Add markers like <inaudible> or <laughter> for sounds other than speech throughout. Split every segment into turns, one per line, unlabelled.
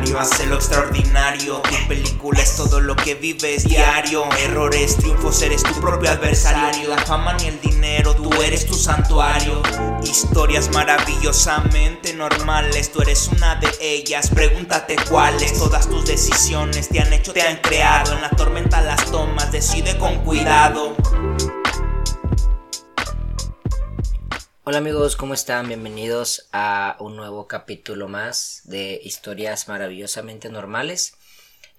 ordinario hace lo extraordinario. Tu película es todo lo que vives diario. Errores, triunfos, eres tu propio adversario. La fama ni el dinero, tú eres tu santuario. Historias maravillosamente normales, tú eres una de ellas. Pregúntate cuáles. Todas tus decisiones te han hecho, te han creado. En la tormenta las tomas, decide con cuidado.
Hola amigos, ¿cómo están? Bienvenidos a un nuevo capítulo más de historias maravillosamente normales.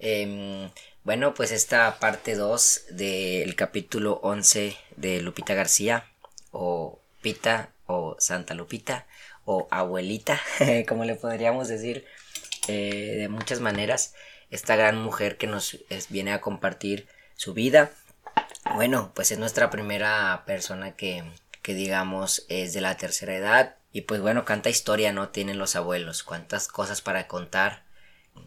Em, bueno, pues esta parte 2 del capítulo 11 de Lupita García, o Pita, o Santa Lupita, o abuelita, <laughs> como le podríamos decir eh, de muchas maneras. Esta gran mujer que nos viene a compartir su vida. Bueno, pues es nuestra primera persona que, que digamos es de la tercera edad. Y pues bueno, canta historia no tienen los abuelos, cuántas cosas para contar.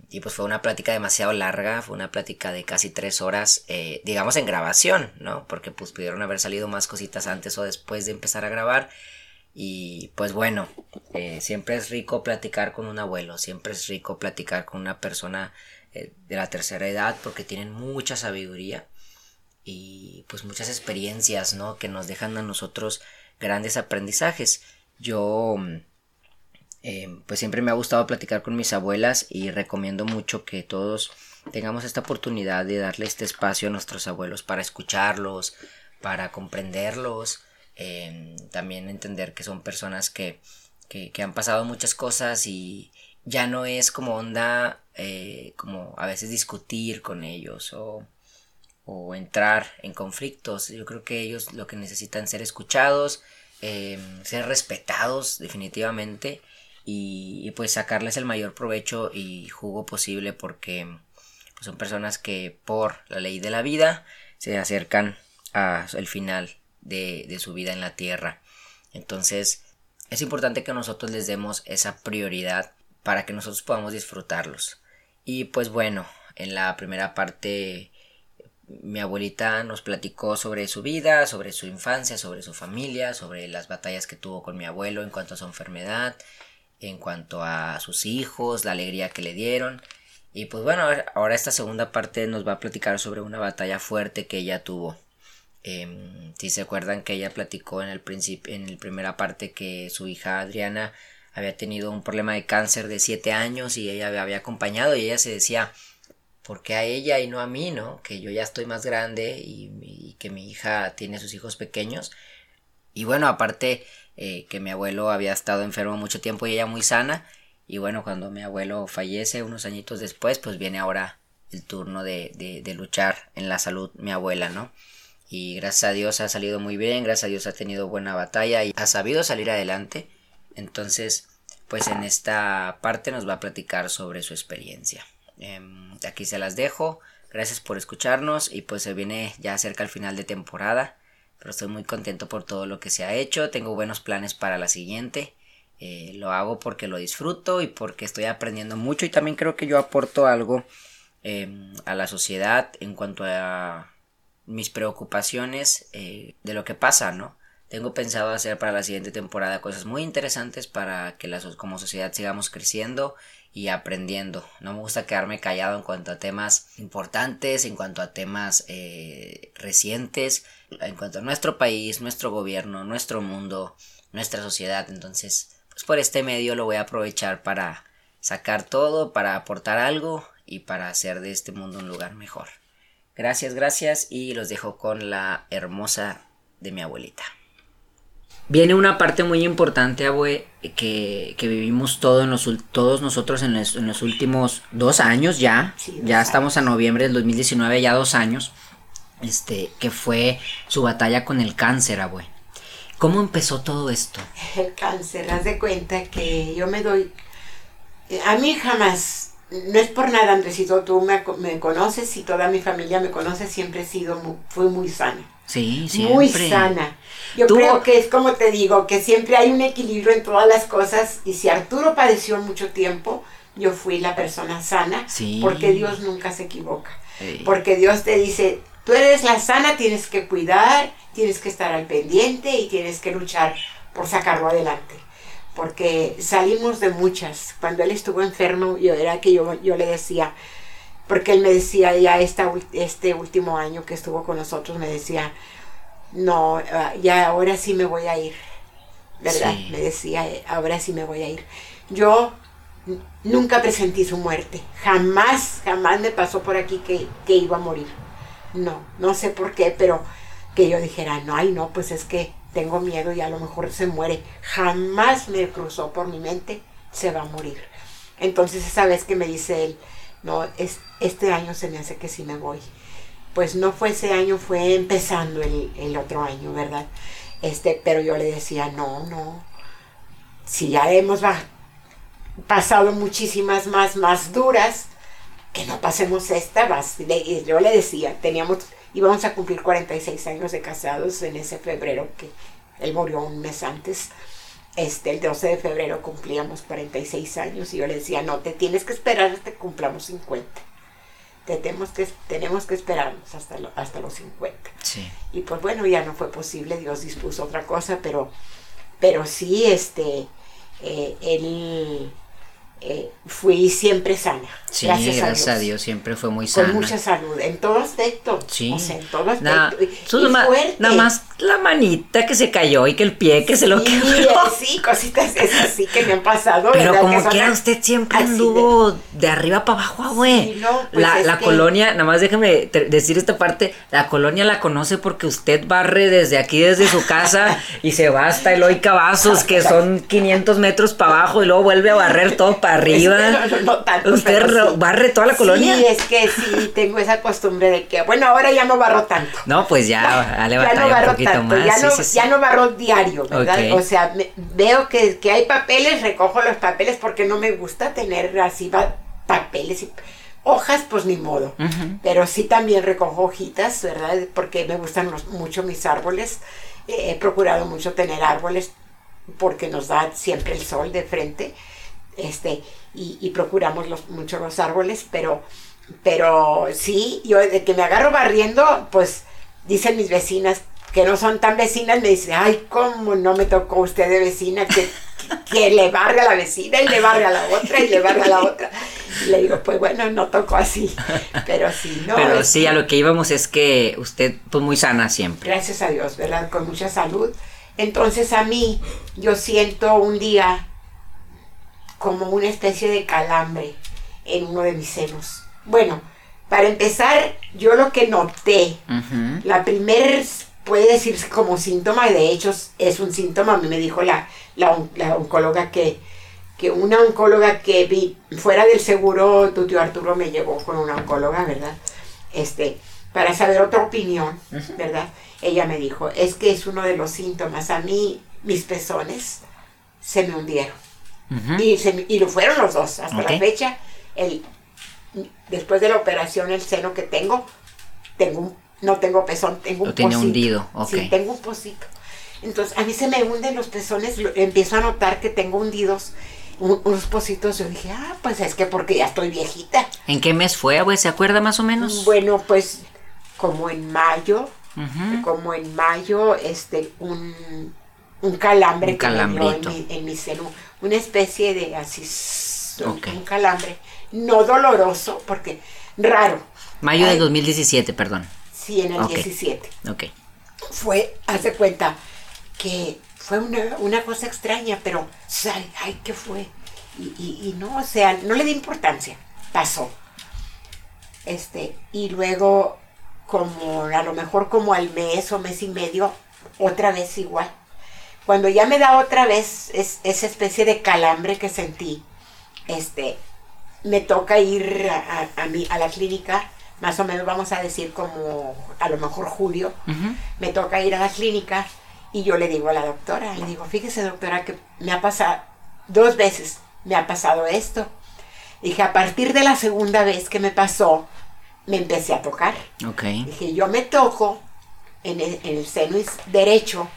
Y pues fue una plática demasiado larga, fue una plática de casi tres horas, eh, digamos en grabación, ¿no? Porque pues pudieron haber salido más cositas antes o después de empezar a grabar. Y pues bueno, eh, siempre es rico platicar con un abuelo, siempre es rico platicar con una persona eh, de la tercera edad porque tienen mucha sabiduría y pues muchas experiencias, ¿no? Que nos dejan a nosotros grandes aprendizajes. Yo eh, pues siempre me ha gustado platicar con mis abuelas y recomiendo mucho que todos tengamos esta oportunidad de darle este espacio a nuestros abuelos para escucharlos, para comprenderlos, eh, también entender que son personas que, que, han pasado muchas cosas y ya no es como onda eh, como a veces discutir con ellos o o entrar en conflictos. Yo creo que ellos lo que necesitan ser escuchados, em, ser respetados definitivamente y, pues sacarles el mayor provecho y jugo posible porque pues, son personas que por la ley de la vida se acercan al final de su vida en la tierra. Entonces es importante que nosotros les demos esa prioridad para que nosotros podamos disfrutarlos. Y pues bueno, en la primera parte mi abuelita nos platicó sobre su vida, sobre su infancia, sobre su familia, sobre las batallas que tuvo con mi abuelo en cuanto a su enfermedad, en cuanto a sus hijos, la alegría que le dieron. Y pues bueno, ahora esta segunda parte nos va a platicar sobre una batalla fuerte que ella tuvo. Em, si se acuerdan que ella platicó en el principio, en la primera parte que su hija Adriana había tenido un problema de cáncer de 7 años y ella había acompañado y ella se decía ¿por qué a ella y no a mí, no? Que yo ya estoy más grande y, que mi hija tiene sus hijos pequeños. Y bueno, aparte eh, que mi abuelo había estado enfermo mucho tiempo y ella muy sana. Y bueno, cuando mi abuelo fallece unos añitos después, pues viene ahora el turno de, de, de luchar en la salud mi abuela, ¿no? Y gracias a Dios ha salido muy bien, gracias a Dios ha tenido buena batalla y ha sabido salir adelante. Entonces, pues en esta parte nos va a platicar sobre su experiencia. Em, aquí se las dejo. Gracias por escucharnos y pues se viene ya cerca el final de temporada. Pero estoy muy contento por todo lo que se ha hecho. Tengo buenos planes para la siguiente. Eh, lo hago porque lo disfruto y porque estoy aprendiendo mucho y también creo que yo aporto algo em, a la sociedad en cuanto a mis preocupaciones eh, de lo que pasa, ¿no? Tengo pensado hacer para la siguiente temporada cosas muy interesantes para que como sociedad sigamos creciendo y aprendiendo. No me gusta quedarme callado en cuanto a temas importantes, en cuanto a temas eh, recientes, en cuanto a nuestro país, nuestro gobierno, nuestro mundo, nuestra sociedad. Entonces, pues por este medio lo voy a aprovechar para sacar todo, para aportar algo y para hacer de este mundo un lugar mejor. Gracias, gracias y los dejo con la hermosa de mi abuelita viene una parte muy importante, abue, que, que vivimos todos, los, todos nosotros en los, últimos dos años ya. ya estamos a noviembre del 2019, ya dos años. Este, que fue su batalla con el cáncer, abue. ¿Cómo empezó todo esto?
El cáncer, haz de cuenta que yo me doy. A mí jamás, no es por nada, Andresito, tú me, me conoces y toda mi familia me conoce, siempre he sido, muy, fui muy sana
Sí, siempre.
Muy sana. Yo creo que es como te digo, que siempre hay un equilibrio en todas las cosas y si Arturo padeció mucho tiempo, yo fui la persona sana, porque Dios nunca se equivoca. Porque Dios te dice, tú eres la sana, tienes que cuidar, tienes que estar al pendiente y tienes que luchar por sacarlo adelante. porque salimos de muchas. Cuando él estuvo enfermo, yo era que yo, yo le decía, porque él me decía ya esta, este último año que estuvo con nosotros, me decía, no, ah, ya ahora sí me voy a ir, ¿verdad? Me decía, ahora sí me voy a ir. Yo nunca presentí su muerte, jamás, jamás me pasó por aquí que, que iba a morir. No, no sé por qué, pero que yo dijera, no, ay, no, pues es que tengo miedo y a lo mejor se muere. Jamás me cruzó por mi mente, se va a morir. Entonces esa vez que me dice él, no, es, este año se me hace que sí me voy. Pues no fue ese año, fue empezando el, otro año, ¿verdad? Este, pero yo le decía, no, no, si ya hemos pasado muchísimas más, más duras, que no pasemos esta, más. yo le decía, teníamos íbamos a cumplir 46 años de casados en ese febrero que él murió un mes antes. Este, el 12 de febrero cumplíamos 46 años y yo le decía, no, te tienes que esperar hasta que cumplamos 50. Te tenemos que, tenemos que esperarnos hasta, hasta los 50. Y pues bueno, ya no fue posible, Dios dispuso otra cosa, pero, pero sí, este, eh, él eh, fui siempre sana.
Sí, gracias, a, Dios. siempre fue muy sana.
Con mucha salud, en todo aspecto. Sí. O sea, en todo aspecto.
nada más la manita que se cayó y que el pie que se lo quebró.
Sí, cositas esas sí que me han pasado.
Pero como quiera, usted siempre anduvo de... arriba para abajo, güey. Pues la, la colonia, nada más déjame decir esta parte, la colonia la conoce porque usted barre desde aquí, desde su casa, y se va hasta Eloy Cavazos, que son 500 metros para abajo, y luego vuelve a barrer todo para arriba. <laughs> ¿Usted barre toda la colonia?
Sí, es que sí, tengo esa costumbre de que, bueno, ahora ya no barro tanto.
No, pues ya, le ya no barro un poquito más.
Ya, no, ya no barro diario, ¿verdad? O sea, veo que, que, hay papeles, recojo los papeles porque no me gusta tener así papeles y hojas, pues ni modo. Pero sí también recojo hojitas, ¿verdad? Porque me gustan mucho mis árboles. he procurado mucho tener árboles porque nos da siempre el sol de frente este, y, procuramos los, mucho los árboles, pero, pero sí, yo de que me agarro barriendo, pues dicen mis vecinas que no son tan vecinas, me dicen, ay, ¿cómo no me tocó usted de vecina que, que, le barre a la vecina y le barre a la otra y le barre a la otra? Y le digo, pues bueno, no tocó así, pero sí, ¿no?
Pero sí, a lo que íbamos es que usted, pues muy sana siempre.
Gracias a Dios, ¿verdad? Con mucha salud. Entonces a mí, yo siento un día como una especie de calambre en uno de mis senos. Bueno, para empezar, yo lo que noté, la primer puede decirse como síntoma, y de hecho es un síntoma, a mí me dijo la, la, oncóloga que, que una oncóloga que vi fuera del seguro, tu tío Arturo me llevó con una oncóloga, ¿verdad? Este, para saber otra opinión, ¿verdad? Ella me dijo, es que es uno de los síntomas. A mí, mis pezones se me hundieron y, lo fueron los dos. Hasta la fecha, el, después de la operación, el seno que tengo, tengo no tengo pezón, tengo un
tiene hundido,
Sí, tengo un pocito. Entonces, a mí se me hunden los pezones, empiezo a notar que tengo hundidos unos pocitos. Yo dije, ah, pues es que porque ya estoy viejita.
¿En qué mes fue, güey? ¿Se acuerda más o menos?
Bueno, pues como en mayo, como en mayo, este, un, un calambre un que en mi, en mi seno una especie de así, un calambre, no doloroso, porque raro.
Mayo de 2017, perdón.
Sí, en el 17.
Ok.
Fue, hace cuenta, que fue una, cosa extraña, pero, ay, ay ¿qué fue? Y, y, no, o sea, no le di importancia, pasó. Este, y luego, como a lo mejor como al mes o mes y medio, otra vez igual cuando ya me da otra vez esa especie de calambre que sentí, este, me toca ir a, a, la clínica, más o menos vamos a decir como a lo mejor julio, me toca ir a la clínica y yo le digo a la doctora, le digo, fíjese doctora que me ha pasado dos veces, me ha pasado esto. Dije, a partir de la segunda vez que me pasó, me empecé a tocar. Dije, yo me toco en el, en el seno derecho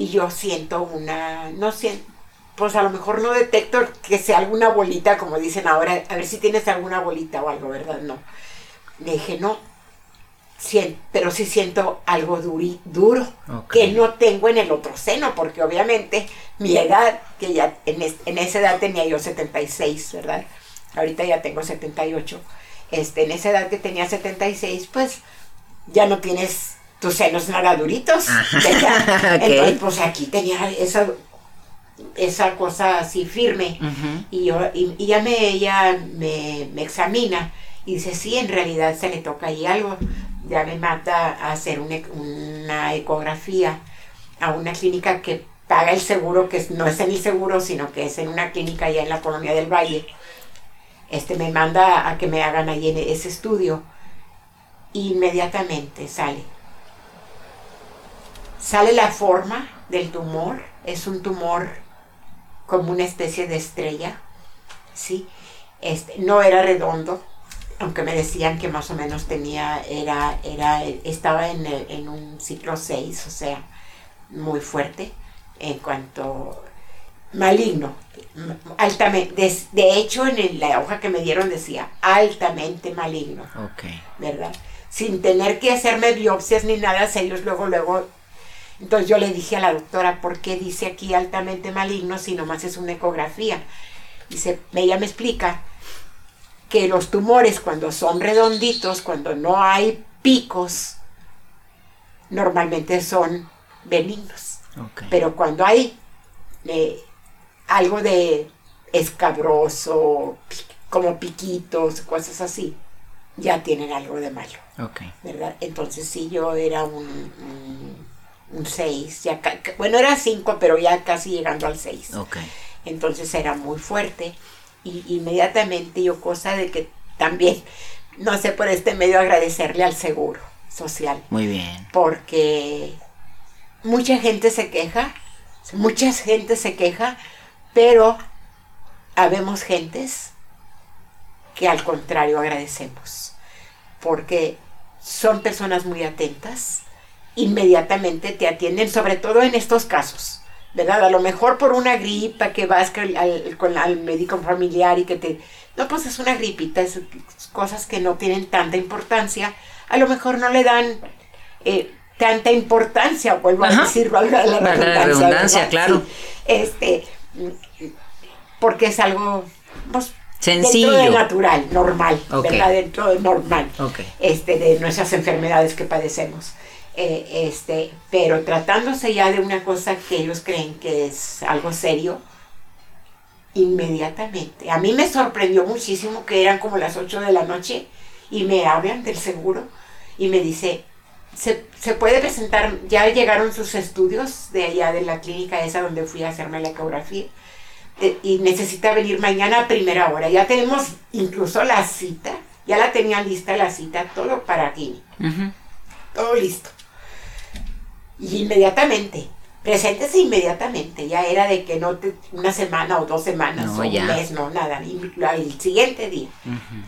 y yo siento una, no siento, pues a lo mejor no detecto que sea alguna bolita, como dicen ahora, a ver si tienes alguna bolita o algo, ¿verdad? No. Le dije, no. pero sí siento algo duro que no tengo en el otro seno, porque obviamente mi edad, que ya en, en, esa edad tenía yo 76, ¿verdad? Ahorita ya tengo 78. Este, en esa edad que tenía 76, pues ya no tienes tus senos nada duritos. <laughs> Entonces, pues aquí tenía esa, esa cosa así firme. y, yo, y, ya me, ella me, me examina y dice, sí, en realidad se le toca ahí algo ya me manda a hacer una, ecografía a una clínica que paga el seguro, que no es en el seguro, sino que es en una clínica allá en la colonia del Valle. Este me manda a que me hagan ahí en ese estudio. Inmediatamente sale. Sale la forma del tumor, es un tumor como una especie de estrella, ¿sí? Este, no era redondo, aunque me decían que más o menos tenía, era, era, estaba en, en un ciclo 6, o sea, muy fuerte en cuanto maligno, altamente, de, hecho en la hoja que me dieron decía altamente maligno, ¿verdad? Sin tener que hacerme biopsias ni nada, ellos luego, luego, entonces yo le dije a la doctora, ¿por qué dice aquí altamente maligno si nomás es una ecografía? Dice, ella me explica que los tumores cuando son redonditos, cuando no hay picos, normalmente son benignos. Pero cuando hay eh, algo de escabroso, como piquitos, cosas así, ya tienen algo de malo. ¿Verdad? Entonces sí, yo era un 6, bueno, era 5, pero ya casi llegando al 6. Entonces era muy fuerte y inmediatamente yo cosa de que también, no sé, por este medio agradecerle al seguro social.
Muy bien.
Porque mucha gente se queja, mucha gente se queja, pero habemos gentes que al contrario agradecemos, porque son personas muy atentas, inmediatamente te atienden, sobre todo en estos casos ¿verdad? A lo mejor por una gripa que vas al, con al médico familiar y que te... No, pues es una gripita, es cosas que no tienen tanta importancia. A lo mejor no le dan eh, tanta importancia, vuelvo a decir, valga la redundancia.
claro.
este, porque es algo pues,
Sencillo.
Dentro de natural, normal, ¿verdad? Dentro de normal. Este, de nuestras enfermedades que padecemos. Eh, este, pero tratándose ya de una cosa que ellos creen que es algo serio, inmediatamente. A mí me sorprendió muchísimo que eran como las 8 de la noche y me hablan del seguro y me dice, se, se, puede presentar, ya llegaron sus estudios de allá de la clínica esa donde fui a hacerme la ecografía eh, y necesita venir mañana a primera hora. Ya tenemos incluso la cita, ya la tenía lista la cita, todo para aquí. Todo listo. Y inmediatamente, preséntese inmediatamente, ya era de que no te, una semana o dos semanas o un mes, no, nada, el siguiente día.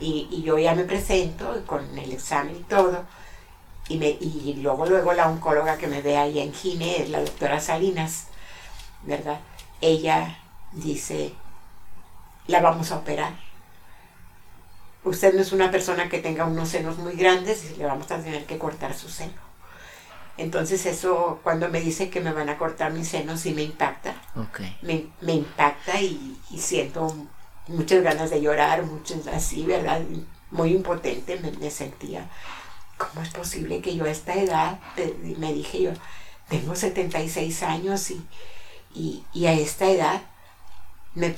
y, yo ya me presento con el examen y todo. Y, me, y luego, luego la oncóloga que me ve ahí en Gine la doctora Salinas, ¿verdad? Ella dice, la vamos a operar. Usted no es una persona que tenga unos senos muy grandes y le vamos a tener que cortar su seno. Entonces eso, cuando me dice que me van a cortar mis senos, sí me impacta. Me, me, impacta y, siento muchas ganas de llorar, muchas así, ¿verdad? Muy impotente me, sentía. ¿Cómo es posible que yo a esta edad, me dije yo, tengo 76 años y, y, a esta edad me,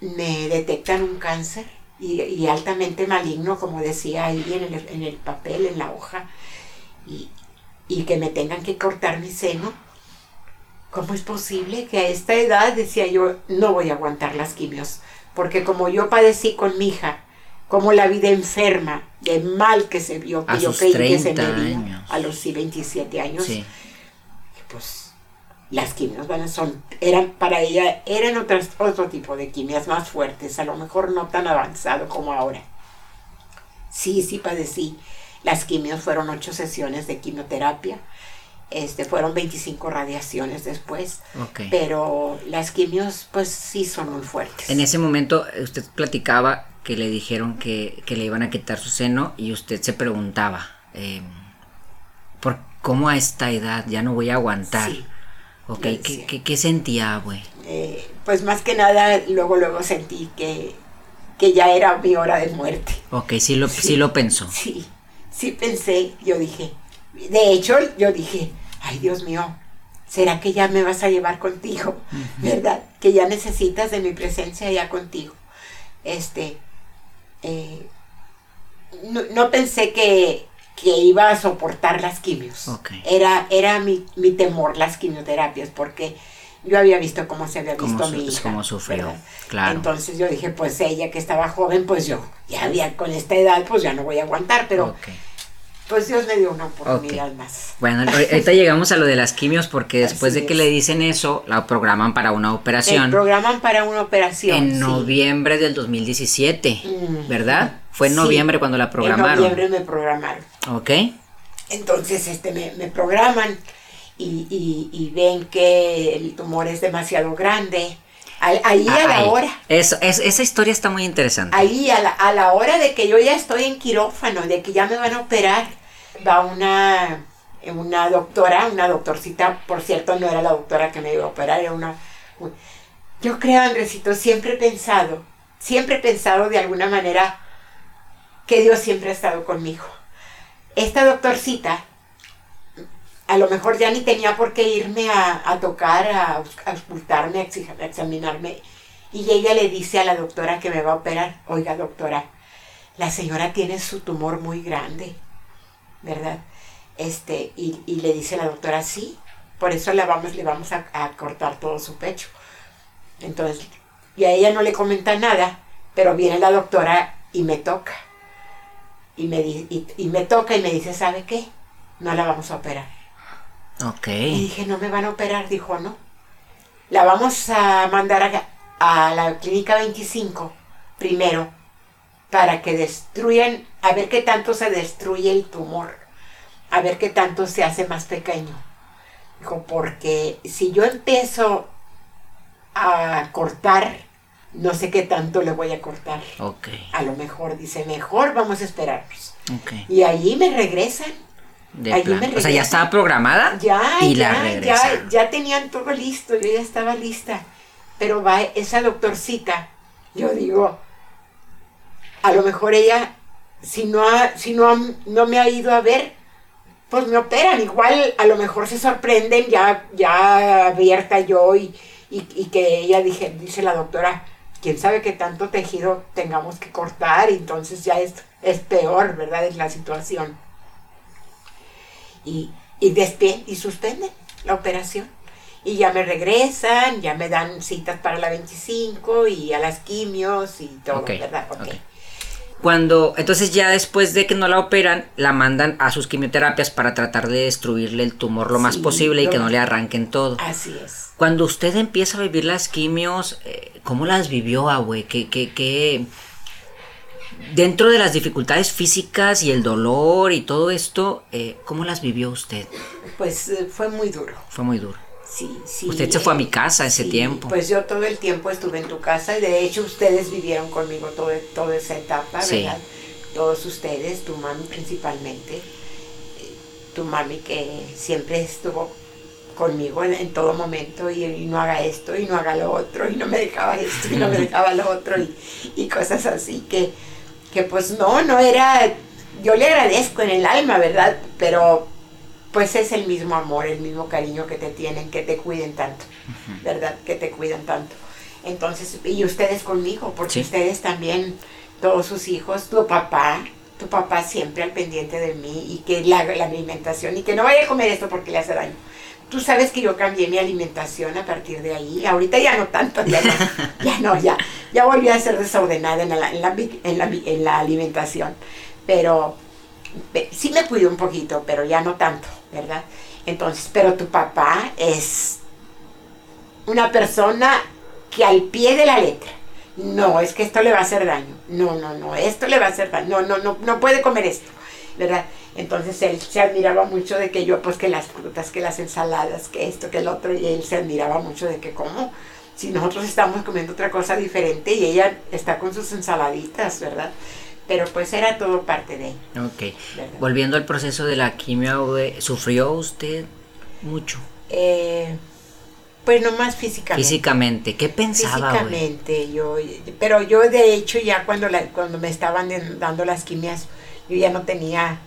me detectan un cáncer y, y, altamente maligno, como decía ahí en el, en el papel, en la hoja. Y, y que me tengan que cortar mi seno. ¿Cómo es posible que a esta edad, decía yo, no voy a aguantar las quimios? Porque como yo padecí con mi hija, como la vida enferma, de mal que se vio, que yo creí que se me vio a los 27 años, pues las quimios van son, eran para ella, eran otras, otro tipo de quimias más fuertes, a lo mejor no tan avanzado como ahora. Sí, sí padecí las quimios fueron ocho sesiones de quimioterapia. Este, fueron 25 radiaciones después. Pero las quimios, pues sí son muy fuertes.
En ese momento, usted platicaba que le dijeron que, le iban a quitar su seno y usted se preguntaba. Em, ¿Por cómo a esta edad ya no voy a aguantar? Sí, ¿qué, sentía, güey?
Eh, pues más que nada, luego, luego sentí que, que ya era mi hora de muerte.
Ok, sí lo, sí, lo pensó.
Sí, sí pensé, yo dije, de hecho, yo dije, ay Dios mío, ¿será que ya me vas a llevar contigo? ¿Verdad? Que ya necesitas de mi presencia ya contigo. Este, eh, no, pensé que, iba a soportar las quimios. Era, era mi, temor, las quimioterapias, porque yo había visto cómo se había visto mi hija.
Cómo sufrió, claro.
Entonces yo dije, pues ella que estaba joven, pues yo, ya había con esta edad, pues ya no voy a aguantar, pero... Pues Dios me dio una oportunidad más.
Bueno, ahorita llegamos a lo de las quimios porque después de que le dicen eso, la programan para una operación.
programan para una operación.
En noviembre del 2017, mm. ¿verdad? Fue en noviembre cuando la programaron. En
noviembre me programaron.
Ok.
Entonces, este, me, programan y, y, ven que el tumor es demasiado grande. Ahí a la hora.
Eso, esa historia está muy interesante.
Ahí a la, a la hora de que yo ya estoy en quirófano, de que ya me van a operar va una, una doctora, una doctorcita, por cierto, no era la doctora que me iba a operar, era una... Yo creo, Andresito, siempre he pensado, siempre he pensado de alguna manera que Dios siempre ha estado conmigo. Esta doctorcita, a lo mejor ya ni tenía por qué irme a, tocar, a, a a examinarme. Y ella le dice a la doctora que me va a operar, oiga doctora, la señora tiene su tumor muy grande ¿verdad? Este, y, le dice la doctora, sí, por eso le vamos, le vamos a, cortar todo su pecho. Entonces, y a ella no le comenta nada, pero viene la doctora y me toca. Y me, y, me toca y me dice, ¿sabe qué? No la vamos a operar.
Ok.
Y dije, no me van a operar, dijo, no. La vamos a mandar a, a la clínica 25 primero para que destruyan, a ver qué tanto se destruye el tumor, a ver qué tanto se hace más pequeño. Dijo, porque si yo empiezo a cortar, no sé qué tanto le voy a cortar.
Okay.
A lo mejor, dice, mejor vamos a esperarnos. Y allí me regresan.
Allí me. O sea, ya estaba programada.
Ya, y ya, ya, ya tenían todo listo, yo ya estaba lista. Pero va esa doctorcita, yo digo, a lo mejor ella, si no, si no, no me ha ido a ver, pues me operan. Igual a lo mejor se sorprenden ya, ya abierta yo y, que ella dije, dice la doctora, quién sabe qué tanto tejido tengamos que cortar, entonces ya es, es peor, ¿verdad? Es la situación. Y, y, y suspenden la operación. Y ya me regresan, ya me dan citas para la 25 y a las quimios y todo, ¿verdad? Okay.
Cuando, entonces ya después de que no la operan, la mandan a sus quimioterapias para tratar de destruirle el tumor lo más posible y que no le arranquen todo.
Así es.
Cuando usted empieza a vivir las quimios, eh, ¿cómo las vivió, abue? ¿Qué, qué, qué, dentro de las dificultades físicas y el dolor y todo esto, eh, ¿cómo las vivió usted?
Pues eh, fue muy duro.
Fue muy duro.
Sí, sí.
Usted se fue a mi casa ese tiempo.
Pues yo todo el tiempo estuve en tu casa y de hecho ustedes vivieron conmigo todo, toda esa etapa, ¿verdad? Todos ustedes, tu mami principalmente, eh, tu mami que siempre estuvo conmigo en, todo momento y, no haga esto y no haga lo otro y no me dejaba esto y no me <laughs> dejaba lo otro y, y cosas así que, que pues no, no era, yo le agradezco en el alma, ¿verdad? Pero pues es el mismo amor, el mismo cariño que te tienen, que te cuiden tanto, ¿verdad? Que te cuidan tanto. Entonces, y ustedes conmigo, porque ustedes también, todos sus hijos, tu papá, tu papá siempre al pendiente de mí y que la, la alimentación y que no vaya a comer esto porque le hace daño. Tú sabes que yo cambié mi alimentación a partir de ahí. Ahorita ya no tanto, ya no, ya, no, ya, ya volví a ser desordenada en la, en la, en la, en la alimentación. Pero sí me cuido un poquito, pero ya no tanto, ¿verdad? Entonces, pero tu papá es una persona que al pie de la letra, no, es que esto le va a hacer daño, no, no, no, esto le va a hacer daño, no, no, no, no puede comer esto, ¿verdad? Entonces él se admiraba mucho de que yo, pues que las frutas, que las ensaladas, que esto, que el otro, y él se admiraba mucho de que como si nosotros estamos comiendo otra cosa diferente y ella está con sus ensaladitas, ¿verdad? pero pues era todo parte de
Ok. Volviendo al proceso de la quimio, ¿sufrió usted mucho?
Eh, pues nomás físicamente.
Físicamente, ¿qué pensaba?
Físicamente, yo, pero yo de hecho ya cuando, la, cuando me estaban dando las quimias, yo ya no tenía,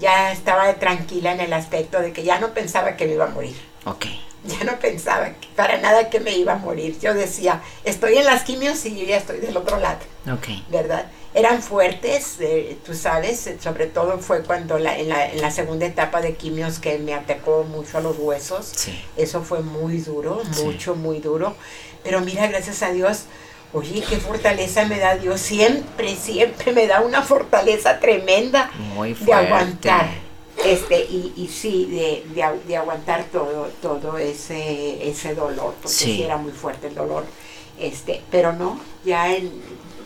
ya estaba tranquila en el aspecto de que ya no pensaba que me iba a morir.
Ok. <laughs>
Ya no pensaba para nada que me iba a morir. Yo decía, estoy en las quimios y yo ya estoy del otro lado.
Ok.
¿Verdad? eran fuertes, eh, tú sabes, sobre todo fue cuando la, en, la, en, la, segunda etapa de quimios que me atacó mucho a los huesos. Eso fue muy duro, mucho, muy duro. Pero mira, gracias a Dios, oye, qué fortaleza me da Dios. Siempre, siempre me da una fortaleza tremenda de aguantar. Este, y, y sí, de, de, aguantar todo, todo ese, ese dolor, porque sí era muy fuerte el dolor. Este, pero no, ya en,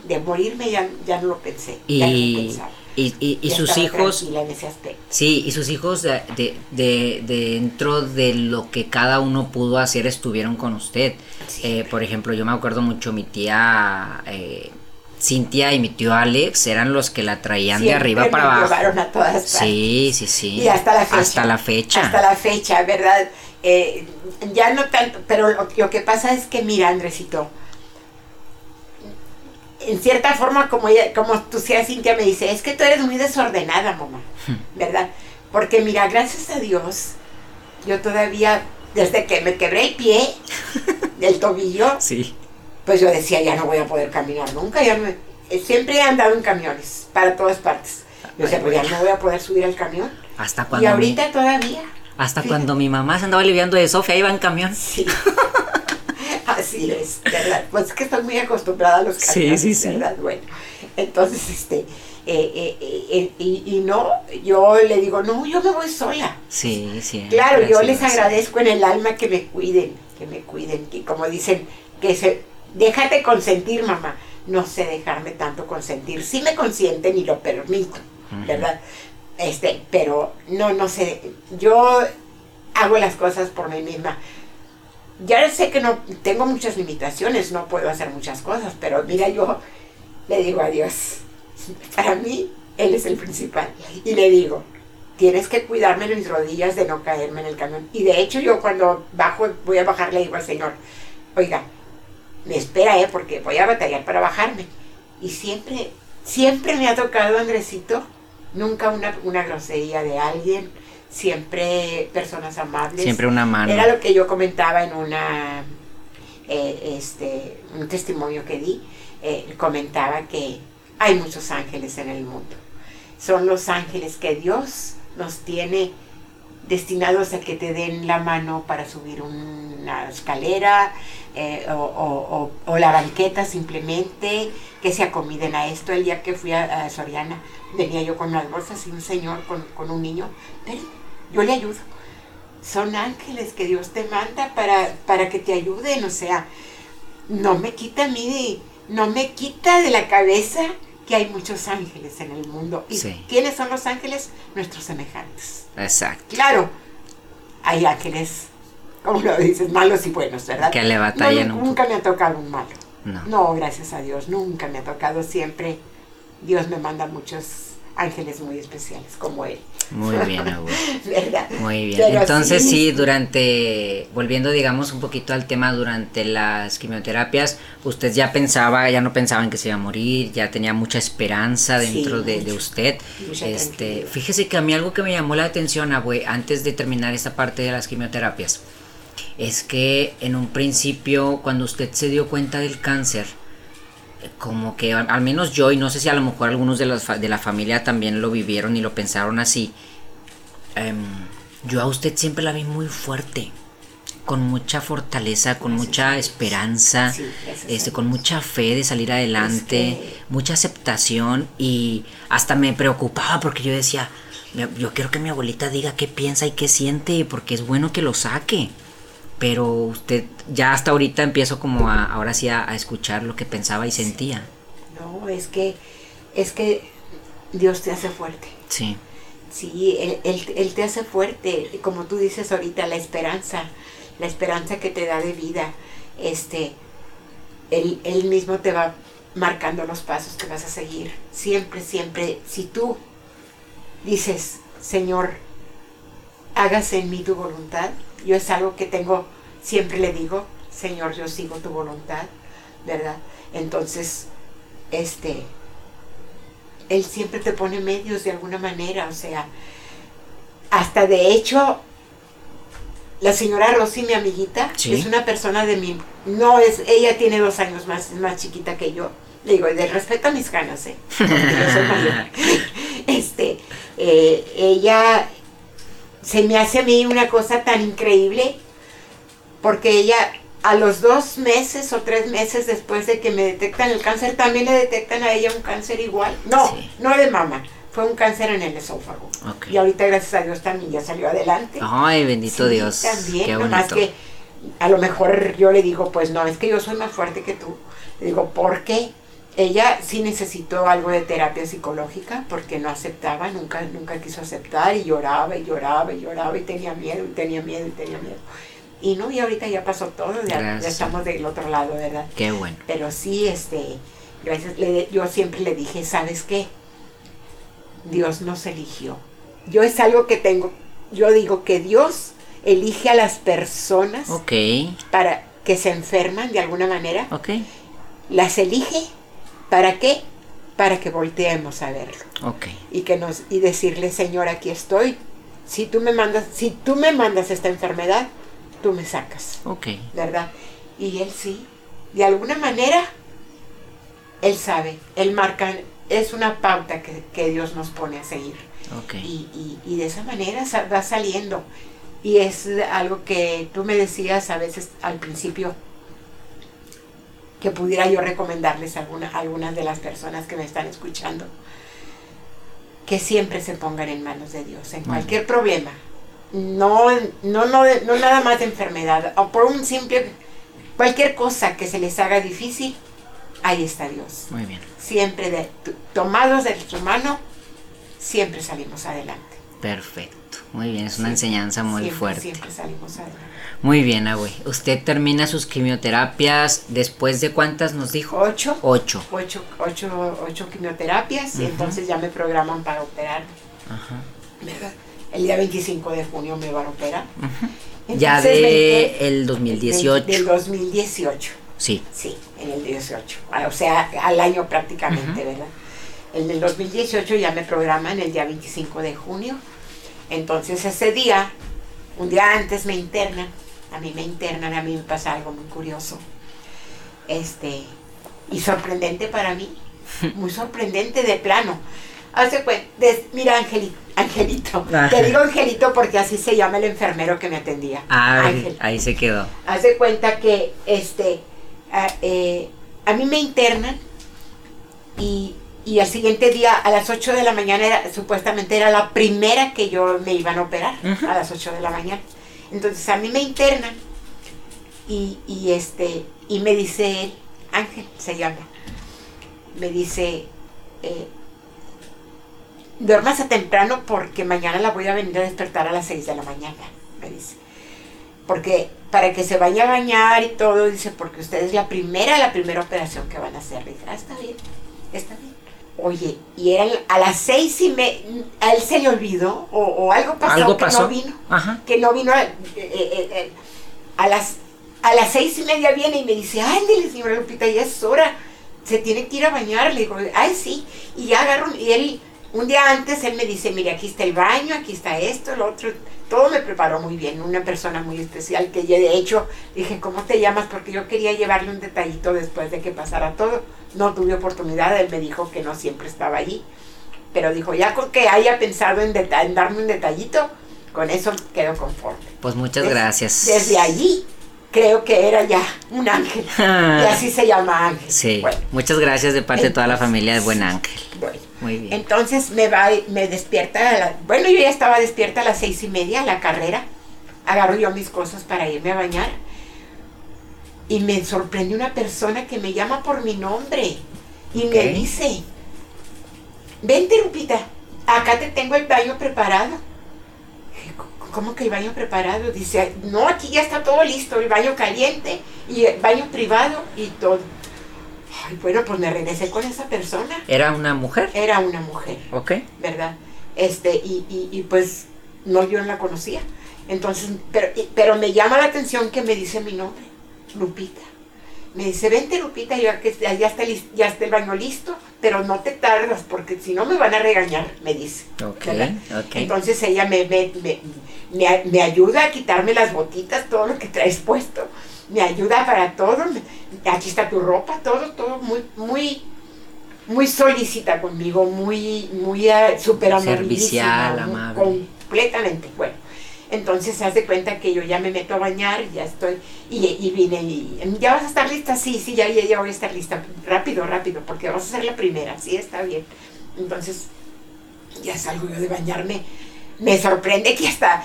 de morirme ya, ya no lo pensé.
Y, y, y, sus hijos... Sí, y sus hijos de, de, dentro de lo que cada uno pudo hacer estuvieron con usted. Eh, por ejemplo, yo me acuerdo mucho, mi tía... Eh, Cintia y mi tío Alex eran los que la traían de arriba para abajo.
a todas
Sí, sí, sí.
Y hasta la fecha.
Hasta la fecha.
Hasta la fecha, ¿verdad? Eh, ya no tanto, pero lo, lo, que pasa es que, mira, Andresito, en cierta forma, como, ella, como tú seas, Cintia me dice, es que tú eres muy desordenada, mamá, hmm. ¿verdad? Porque mira, gracias a Dios, yo todavía, desde que me quebré el pie <laughs> del tobillo,
sí.
Pues yo decía, ya no voy a poder caminar nunca, ya no, eh, siempre he andado en camiones, para todas partes. Yo decía, pues ya no voy a poder subir al camión.
¿Hasta cuando?
Y ahorita todavía.
Hasta cuando mi mamá se andaba aliviando de Sofía, iba en camión.
Sí. <laughs> Así es, ¿verdad? Pues es que estoy muy acostumbrada a los camiones, sí, sí, ¿verdad? Bueno, entonces, este, eh, eh, eh, y, no, yo le digo, no, yo me voy sola.
Sí, sí.
Claro, yo les agradezco en el alma que me cuiden, que me cuiden, que como dicen, que se, déjate consentir, mamá. No sé dejarme tanto consentir. Sí me consienten y lo permito, ¿verdad? Este, pero no, no sé, yo hago las cosas por mí misma ya sé que no tengo muchas limitaciones, no puedo hacer muchas cosas, pero mira, yo le digo a Dios, para mí Él es el principal. Y le digo, tienes que cuidarme de mis rodillas de no caerme en el camión. Y de hecho yo cuando bajo, voy a bajar, le digo al Señor, oiga, me espera, ¿eh? porque voy a batallar para bajarme. Y siempre, siempre me ha tocado, Andresito, nunca una, una grosería de alguien siempre personas amables.
Siempre una mano.
Era lo que yo comentaba en una, eh, este, un testimonio que di, eh, comentaba que hay muchos ángeles en el mundo. Son los ángeles que Dios nos tiene destinados a que te den la mano para subir una escalera eh, o, la banqueta simplemente, que se acomiden a esto. El día que fui a, Soriana venía yo con las bolsas y un señor con, un niño, yo le ayudo. Son ángeles que Dios te manda para, para que te ayuden, o sea, no me quita a mí, no me quita de la cabeza que hay muchos ángeles en el mundo. ¿Y quiénes son los ángeles? Nuestros semejantes.
Exacto.
Claro, hay ángeles, como lo dices, malos y buenos, ¿verdad?
Que le batallan
Nunca me ha tocado un malo. No. no, gracias a Dios, nunca me ha tocado. Siempre Dios me manda muchos ángeles muy especiales como él.
Muy bien, <laughs> Muy bien. Entonces sí, durante, volviendo digamos un poquito al tema, durante las quimioterapias, usted ya pensaba, ya no pensaba en que se iba a morir, ya tenía mucha esperanza dentro de, usted. este, fíjese que a mí algo que me llamó la atención, abue, antes de terminar esta parte de las quimioterapias, es que en un principio, cuando usted se dio cuenta del cáncer, como que al menos yo, y no sé si a lo mejor algunos de, los, de la familia también lo vivieron y lo pensaron así, em, yo a usted siempre la vi muy fuerte, con mucha fortaleza, con mucha esperanza, este, con mucha fe de salir adelante, mucha aceptación y hasta me preocupaba porque yo decía, yo quiero que mi abuelita diga qué piensa y qué siente porque es bueno que lo saque pero usted ya hasta ahorita empiezo como a, ahora sí a, escuchar lo que pensaba y sentía.
No, es que, es que Dios te hace fuerte.
Sí.
Sí, él, te hace fuerte, como tú dices ahorita, la esperanza, la esperanza que te da de vida, este, él, él mismo te va marcando los pasos que vas a seguir. Siempre, siempre, si tú dices, Señor, hágase en mí tu voluntad, yo es algo que tengo, siempre le digo, Señor, yo sigo tu voluntad, ¿verdad? Entonces, este, Él siempre te pone medios de alguna manera, o sea, hasta de hecho, la señora Rosy, mi amiguita, es una persona de mi, no es, ella tiene dos años más, más chiquita que yo, le digo, de respeto a mis ganas, ¿eh? <laughs> <laughs> este, eh, ella se me hace a mí una cosa tan increíble porque ella a los dos meses o tres meses después de que me detectan el cáncer, también le detectan a ella un cáncer igual. No, no de mama, fue un cáncer en el esófago. Y ahorita, gracias a Dios, también ya salió adelante.
Ay, bendito Dios.
También, Qué nomás que a lo mejor yo le digo, pues no, es que yo soy más fuerte que tú. Le digo, ¿por qué? Ella sí necesitó algo de terapia psicológica porque no aceptaba, nunca, nunca quiso aceptar y lloraba y lloraba y lloraba y tenía miedo y tenía miedo y tenía miedo. Y no, y ahorita ya pasó todo, ya, estamos del otro lado, ¿verdad?
Qué bueno.
Pero sí, este, gracias, le, yo siempre le dije, ¿sabes qué? Dios nos eligió. Yo es algo que tengo, yo digo que Dios elige a las personas para que se enferman de alguna manera.
Okay.
Las elige ¿Para qué? Para que volteemos a verlo.
Okay.
Y que nos y decirle, Señor, aquí estoy. Si tú me mandas, si tú me mandas esta enfermedad, tú me sacas.
Ok.
¿Verdad? Y él sí, de alguna manera, él sabe, él marca, es una pauta que, Dios nos pone a seguir.
Okay.
Y, y, de esa manera va saliendo. Y es algo que tú me decías a veces al principio, que pudiera yo recomendarles a algunas de las personas que me están escuchando, que siempre se pongan en manos de Dios, en cualquier problema. No, no, no, no nada más de enfermedad, o por un simple, cualquier cosa que se les haga difícil, ahí está Dios.
Muy bien.
Siempre de, tomados de su mano, siempre salimos adelante.
Perfecto. Muy bien, es una enseñanza muy fuerte.
Siempre salimos adelante.
Muy bien, Abue. Usted termina sus quimioterapias después de cuántas nos dijo?
Ocho.
Ocho.
Ocho, ocho, ocho quimioterapias y entonces ya me programan para operarme. Ajá. El día 25 de junio me van a operar.
ya de el 2018.
del 2018.
Sí.
Sí, en el 18. Ah, o sea, al año prácticamente, ¿verdad? En el 2018 ya me programan el día 25 de junio. Entonces ese día, un día antes me internan a mí me internan, a mí me pasa algo muy curioso. Este, y sorprendente para mí, <laughs> muy sorprendente de plano. Hace cuenta, mira Angelito, Angelito, te digo Angelito porque así se llama el enfermero que me atendía.
Ah, ahí se quedó.
Hace cuenta que este, a, eh, a mí me internan y, y al siguiente día a las 8 de la mañana era, supuestamente era la primera que yo me iban a operar, a las 8 de la mañana. Entonces a mí me internan y, este, y me dice Ángel se llama, me dice, eh, duermas a temprano porque mañana la voy a venir a despertar a las 6 de la mañana, me dice. Porque para que se vaya a bañar y todo, dice, porque usted es la primera, la primera operación que van a hacer. Le dije, ah, está bien, está bien. Oye, y era a las seis y me, a él se le olvidó, o, algo pasó, que no vino, que no vino, eh, eh, eh, a las a las seis y media viene y me dice, ándale señora Lupita, ya es hora, se tiene que ir a bañar, le digo, ay sí, y ya agarro, y él, un día antes él me dice, mire, aquí está el baño, aquí está esto, el otro, todo me preparó muy bien, una persona muy especial que yo de hecho dije, ¿cómo te llamas? Porque yo quería llevarle un detallito después de que pasara todo. No tuve oportunidad, él me dijo que no siempre estaba allí, pero dijo, ya con que haya pensado en, darme un detallito, con eso quedo conforme.
Pues muchas gracias.
Desde allí creo que era ya un ángel. y así se llama ángel.
Sí. muchas gracias de parte de toda la familia de Buen Ángel.
Bueno. Muy bien. Entonces me va, me despierta, bueno, yo ya estaba despierta a las seis y media, la carrera. Agarro yo mis cosas para irme a bañar. Y me sorprende una persona que me llama por mi nombre. Y me dice, vente Lupita, acá te tengo el baño preparado. ¿Cómo que el baño preparado? Dice, no, aquí ya está todo listo, el baño caliente y el baño privado y todo. Ay, bueno, pues me regresé con esa persona.
¿Era una mujer?
Era una mujer.
Ok.
¿Verdad? Este, y, y, y pues no, yo no la conocía. Entonces, pero, pero me llama la atención que me dice mi nombre, Lupita. Me dice, vente Lupita, ya, que, ya, está, ya está el baño listo, pero no te tardas porque si no me van a regañar, me dice.
Okay,
Entonces ella me, me, me, me, ayuda a quitarme las botitas, todo lo que traes puesto, me ayuda para todo, aquí está tu ropa, todo, todo muy, muy, muy solicita conmigo, muy, muy uh, súper
Servicial, amable.
Completamente, bueno. Entonces se hace cuenta que yo ya me meto a bañar, ya estoy, y, y vine y, ¿ya vas a estar lista? Sí, sí, ya, ya, voy a estar lista. Rápido, rápido, porque vas a ser la primera, sí, está bien. Entonces, ya salgo yo de bañarme. Me sorprende que hasta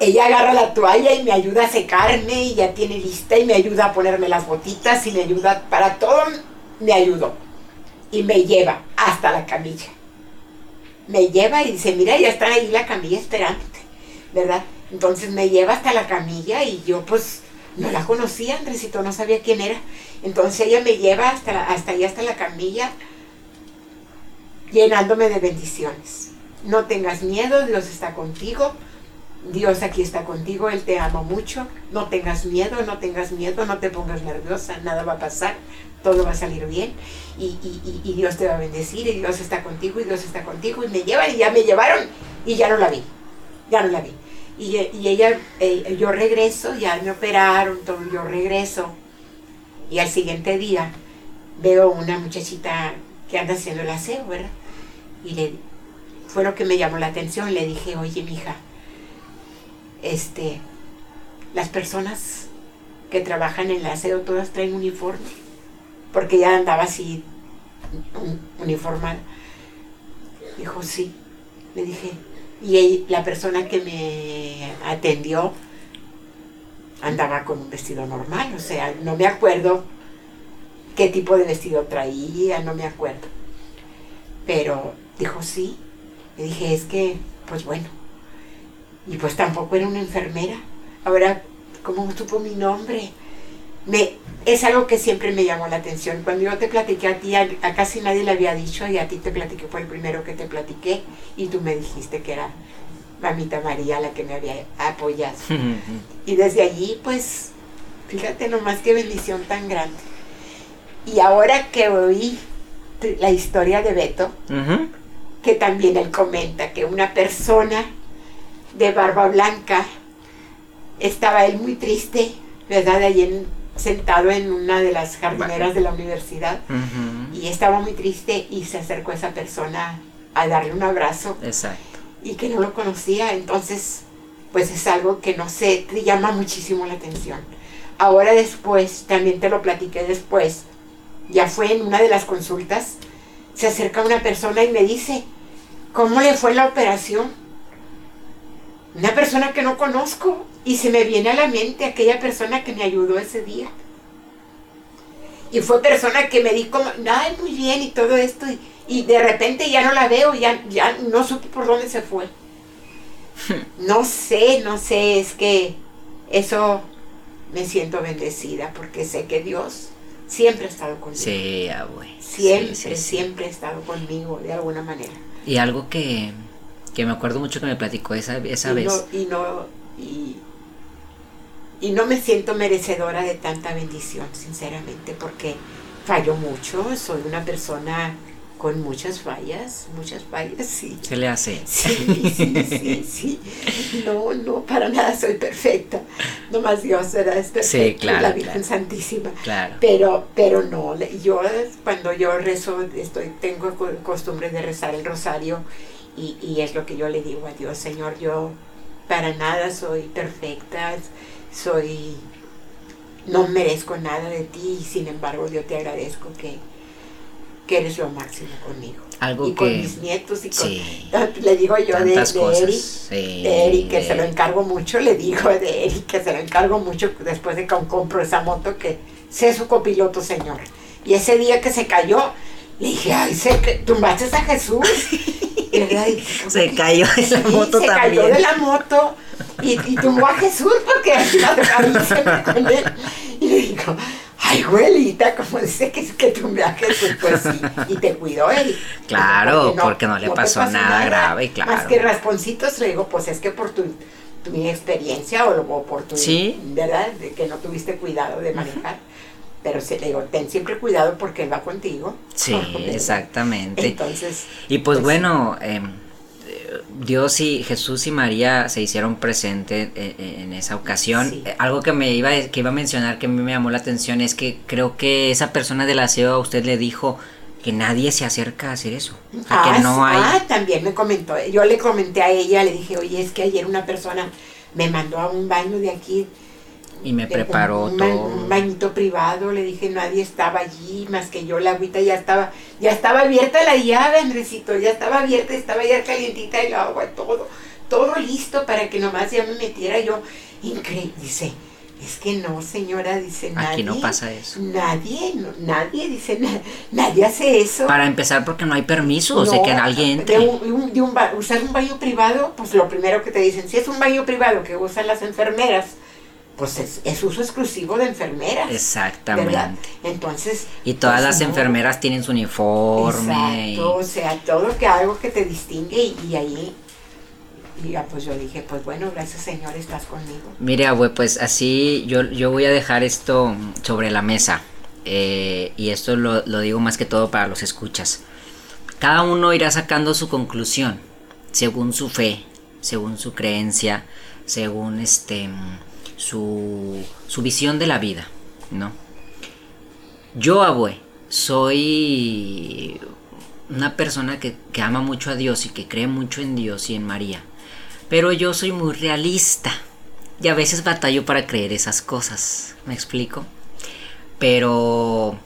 ella agarra la toalla y me ayuda a secarme y ya tiene lista y me ayuda a ponerme las botitas y me ayuda para todo, me ayudó. Y me lleva hasta la camilla. Me lleva y dice, mira, ya está ahí la camilla esperándote, ¿verdad? Entonces me lleva hasta la camilla y yo pues no la conocía, Andresito, no sabía quién era. Entonces ella me lleva hasta, hasta allá, hasta la camilla, llenándome de bendiciones. No tengas miedo, Dios está contigo. Dios aquí está contigo, Él te ama mucho. No tengas miedo, no tengas miedo, no te pongas nerviosa, nada va a pasar, todo va a salir bien. Y, y Dios te va a bendecir, y Dios está contigo, y Dios está contigo. Y me llevan, y ya me llevaron, y ya no la vi, ya no la vi. Y, ella, eh, yo regreso, ya me operaron, todo, yo regreso. Y al siguiente día veo una muchachita que anda haciendo el aseo, ¿verdad? Y fue lo que me llamó la atención. Le dije, oye, mija, este, las personas que trabajan en el aseo todas traen uniforme. Porque ya andaba así uniformada. Dijo, sí. Le dije, y la persona que me atendió andaba con un vestido normal, o sea, no me acuerdo qué tipo de vestido traía, no me acuerdo. Pero dijo sí. Le dije, es que, pues bueno. Y pues tampoco era una enfermera. Ahora, ¿cómo supo mi nombre? Me, es algo que siempre me llamó la atención. Cuando yo te platiqué a ti, a, casi nadie le había dicho y a ti te platiqué, fue el primero que te platiqué y tú me dijiste que era mamita María la que me había apoyado. <laughs> y desde allí, pues, fíjate nomás qué bendición tan grande. Y ahora que oí la historia de Beto, que también él comenta que una persona de barba blanca estaba él muy triste, ¿verdad? Allí en sentado en una de las jardineras de la universidad y estaba muy triste y se acercó esa persona a darle un abrazo.
Exacto.
Y que no lo conocía, entonces pues es algo que no sé, te llama muchísimo la atención. Ahora después, también te lo platiqué después, ya fue en una de las consultas, se acerca una persona y me dice, ¿cómo le fue la operación? Una persona que no conozco y se me viene a la mente aquella persona que me ayudó ese día. Y fue persona que me dijo, ay, muy bien y todo esto. Y, de repente ya no la veo, ya, ya no supe por dónde se fue. <laughs> No sé, no sé, es que eso me siento bendecida porque sé que Dios siempre ha estado conmigo.
Sí, abue.
Siempre, siempre ha estado conmigo de alguna manera.
Y algo que, me acuerdo mucho que me platicó esa, esa vez.
y no, y, y no me siento merecedora de tanta bendición, sinceramente, porque fallo mucho, soy una persona con muchas fallas, muchas fallas, sí.
Se le hace.
Sí, sí, sí, sí. No, no, para nada soy perfecta. Nomás Dios será es
Sí, claro.
La Virgen Santísima.
Claro.
Pero, pero no, yo cuando yo rezo, estoy, tengo costumbre de rezar el rosario y, y es lo que yo le digo a Dios, Señor, yo para nada soy perfecta soy, no merezco nada de ti y sin embargo yo te agradezco que, que eres lo máximo conmigo.
Algo
y con mis nietos y con, le digo yo de, de, Eric, que se lo encargo mucho, le digo de Eric que se lo encargo mucho después de que compro esa moto que sé su copiloto, señor. Y ese día que se cayó, le dije, ay, que tumbaste a Jesús. <laughs>
se cayó de la moto
se
también.
cayó de la moto y, y tumbó a Jesús porque así la con él. Y le digo, ay, abuelita, como dice que, que tu viaje pues sí, y te cuidó él.
Claro, porque no, le pasó, nada, grave, claro.
Más que rasponcitos, le digo, pues es que por tu, tu experiencia o, por tu,
¿Sí?
¿verdad? De que no tuviste cuidado de manejar. Pero se le digo, ten siempre cuidado porque él va contigo.
Sí, <laughs> exactamente.
Entonces.
Y pues, pues bueno, eh, Dios y Jesús y María se hicieron presentes en, esa ocasión. Algo que me iba, que iba a mencionar que a mí me llamó la atención es que creo que esa persona del aseo a usted le dijo que nadie se acerca a hacer eso.
Ah,
que no hay...
ah, también me comentó. Yo le comenté a ella, le dije, oye, es que ayer una persona me mandó a un baño de aquí
y me preparó
todo. Un bañito privado, le dije, nadie estaba allí, más que yo, la agüita ya estaba, ya estaba abierta la llave, Andresito, ya estaba abierta, estaba ya calientita el agua, todo, todo listo para que nomás ya me metiera yo. Increíble, dice, es que no, señora, dice nadie.
Aquí no pasa eso.
Nadie, nadie, dice, nadie hace eso.
Para empezar, porque no hay permiso, de que alguien entre.
De, un, de un, usar un baño privado, pues lo primero que te dicen, si es un baño privado que usan las enfermeras, pues es, uso exclusivo de enfermeras.
Exactamente.
Entonces.
Y todas pues, las enfermeras tienen su uniforme.
Exacto, o sea, todo que algo que te distingue y, ahí. Y pues yo dije, pues bueno, gracias Señor, estás conmigo.
Mire, abue, pues así yo, yo voy a dejar esto sobre la mesa. Eh, y esto lo, lo digo más que todo para los escuchas. Cada uno irá sacando su conclusión, según su fe, según su creencia, según este su, su visión de la vida, ¿no? Yo, abue, soy una persona que, que, ama mucho a Dios y que cree mucho en Dios y en María. Pero yo soy muy realista. Y a veces batallo para creer esas cosas. ¿Me explico? Pero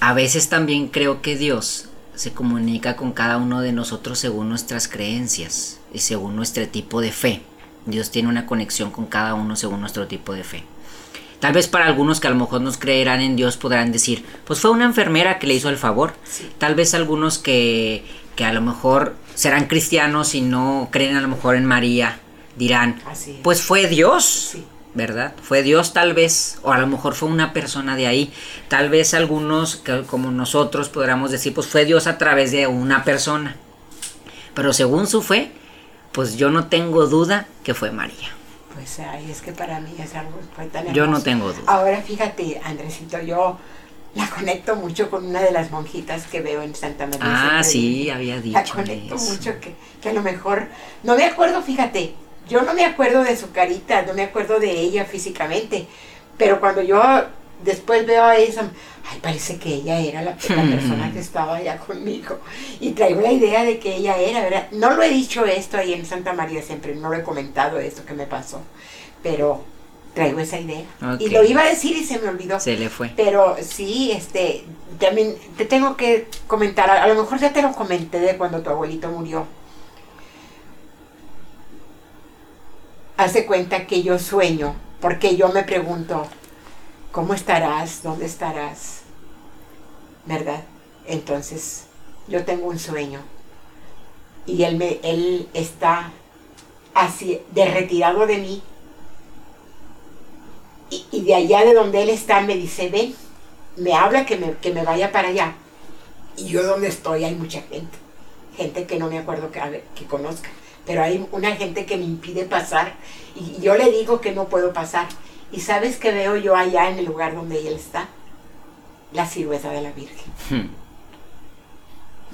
a veces también creo que Dios se comunica con cada uno de nosotros según nuestras creencias y según nuestro tipo de fe. Dios tiene una conexión con cada uno según nuestro tipo de fe. Tal vez para algunos que a lo mejor nos creerán en Dios podrán decir, pues fue una enfermera que le hizo el favor. Tal vez algunos que, que a lo mejor serán cristianos y no creen a lo mejor en María dirán, pues fue Dios. ¿verdad? Fue Dios tal vez, o a lo mejor fue una persona de ahí. Tal vez algunos, que, como nosotros, podríamos decir, pues fue Dios a través de una persona. Pero según su fe, pues yo no tengo duda que fue María.
Pues ay, es que para mí es algo fue tan hermoso.
Yo no tengo duda.
Ahora fíjate, Andresito, yo la conecto mucho con una de las monjitas que veo en Santa María.
Ah, sí, había dicho.
La conecto mucho, que, que a lo mejor, no me acuerdo, fíjate, yo no me acuerdo de su carita, no me acuerdo de ella físicamente, pero cuando yo después veo a esa, ay, parece que ella era la, <laughs> persona que estaba allá conmigo. Y traigo la idea de que ella era, ¿verdad? No lo he dicho esto ahí en Santa María siempre, no lo he comentado esto que me pasó, pero traigo esa idea. Y lo iba a decir y se me olvidó.
Se le fue.
Pero sí, este, también te tengo que comentar, a, lo mejor ya te lo comenté de cuando tu abuelito murió. Hace cuenta que yo sueño, porque yo me pregunto, ¿cómo estarás? ¿Dónde estarás? ¿Verdad? Entonces, yo tengo un sueño y él, me, él está así, de retirado de mí. Y, de allá de donde él está me dice, ven, me habla que me, que me vaya para allá. Y yo donde estoy hay mucha gente, gente que no me acuerdo que, que conozca, pero hay una gente que me impide pasar y yo le digo que no puedo pasar ¿Y sabes qué veo yo allá en el lugar donde él está? La silueta de la Virgen. Hmm.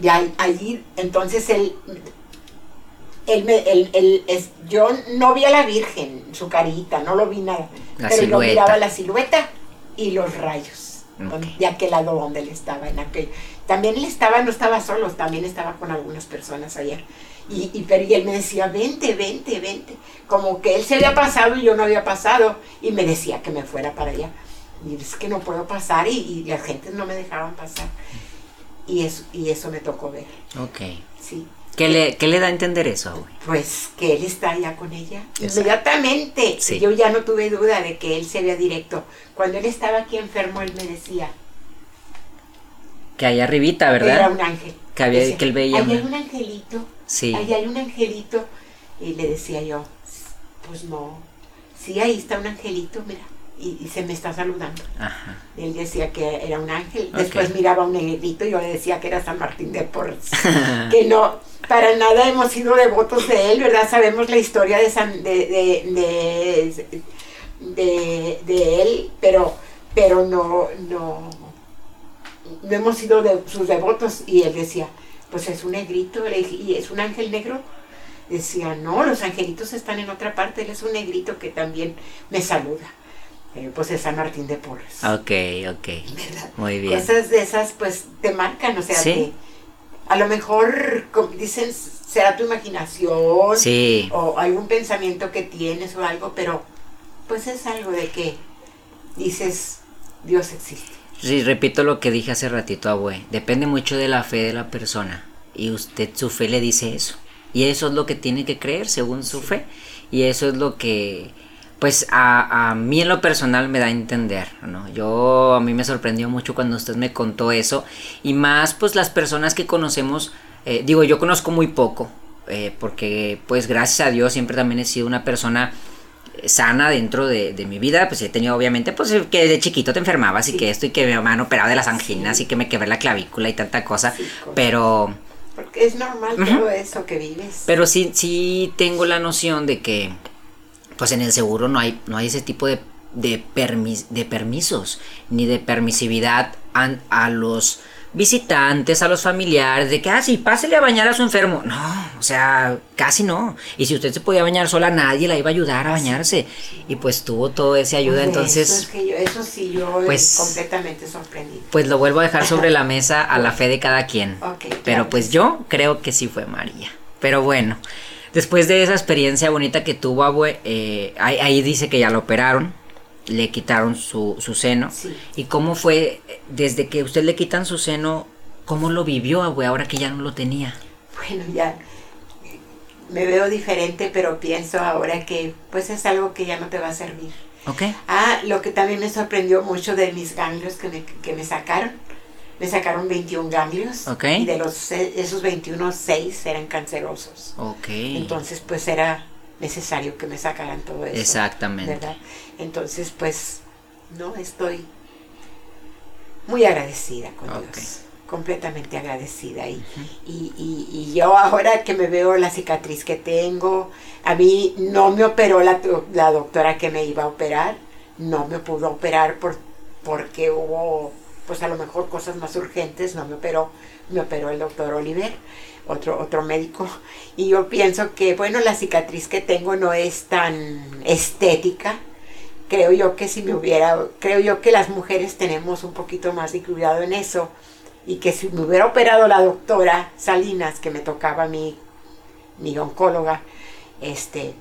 Y allí, entonces él, él, es, yo no vi a la Virgen, su carita, no lo vi nada. pero yo miraba la silueta y los rayos. de aquel lado donde él estaba, en aquel. También él estaba, no estaba solo, también estaba con algunas personas allá. Y, y, pero, él me decía, vente, vente, vente. Como que él se había pasado y yo no había pasado. Y me decía que me fuera para allá. Y es que no puedo pasar y, y las gentes no me dejaban pasar. Y eso, y eso me tocó ver.
Ok.
Sí.
¿Qué le, qué le da a entender eso,
Pues que él está allá con ella. Inmediatamente. Yo ya no tuve duda de que él se vea directo. Cuando él estaba aquí enfermo, él me decía.
Que allá arribita, ¿verdad?
Era un ángel.
Que, había, que él veía.
Un angelito Sí. Ahí hay un angelito. Y le decía yo, pues no. Sí, ahí está un angelito, mira. y, se me está saludando. Él decía que era un ángel. Después miraba un negrito y yo le decía que era San Martín de Porres. <laughs> que no, para nada hemos sido devotos de él, ¿verdad? Sabemos la historia de, San, de, de, de, él, pero, pero no, no, no hemos sido de, sus devotos. Y él decía, pues es un negrito, y es un ángel negro. Decía, no, los angelitos están en otra parte, él es un negrito que también me saluda. Eh, pues es San Martín de Porres.
Ok, ok. Muy bien.
Cosas de esas pues te marcan, o sea, que a lo mejor dicen será tu imaginación
sí.
o algún pensamiento que tienes o algo, pero pues es algo de que dices Dios existe.
Sí, repito lo que dije hace ratito, abue. Depende mucho de la fe de la persona. Y usted, su fe le dice eso. Y eso es lo que tiene que creer según su fe. Y eso es lo que pues a, a, mí en lo personal me da a entender, ¿no? Yo, a mí me sorprendió mucho cuando usted me contó eso, y más pues las personas que conocemos, eh, digo, yo conozco muy poco, eh, porque pues gracias a Dios siempre también he sido una persona sana dentro de, mi vida, pues he tenido obviamente, pues que de chiquito te enfermabas y que esto y que me han operado de las anginas y que me quebré la clavícula y tanta cosa, pero...
Porque es normal todo eso que vives.
Pero sí, sí tengo la noción de que pues en el seguro no hay, no hay ese tipo de, de, de permisos ni de permisividad a, los visitantes, a los familiares, de que, ah, sí, pásele a bañar a su enfermo. No, o sea, casi no. Y si usted se podía bañar sola, nadie la iba a ayudar a bañarse. Y pues tuvo todo ese ayuda, entonces...
Eso, sí, yo pues, completamente sorprendido.
Pues lo vuelvo a dejar sobre la mesa a la <laughs> fe de cada quien. Pero pues yo creo que sí fue María. Pero bueno. Después de esa experiencia bonita que tuvo, abue, eh, ahí, dice que ya lo operaron, le quitaron su, su seno. ¿Y cómo fue, desde que usted le quitan su seno, cómo lo vivió, abue, ahora que ya no lo tenía?
Bueno, ya me veo diferente, pero pienso ahora que pues es algo que ya no te va a servir.
Ok.
Ah, lo que también me sorprendió mucho de mis ganglios que me, que me sacaron me sacaron 21 ganglios. Y de los, esos 21, 6 eran cancerosos. Entonces, pues era necesario que me sacaran todo eso.
Exactamente.
¿verdad? Entonces, pues, no, estoy muy agradecida con Dios. Completamente agradecida. Y, y, y, yo ahora que me veo la cicatriz que tengo, a mí no me operó la, la doctora que me iba a operar, no me pudo operar por, porque hubo pues a lo mejor cosas más urgentes, no me operó, me operó el doctor Oliver, otro, otro médico, y yo pienso que, bueno, la cicatriz que tengo no es tan estética, creo yo que si me hubiera, creo yo que las mujeres tenemos un poquito más de cuidado en eso, y que si me hubiera operado la doctora Salinas, que me tocaba mi, mi oncóloga, este,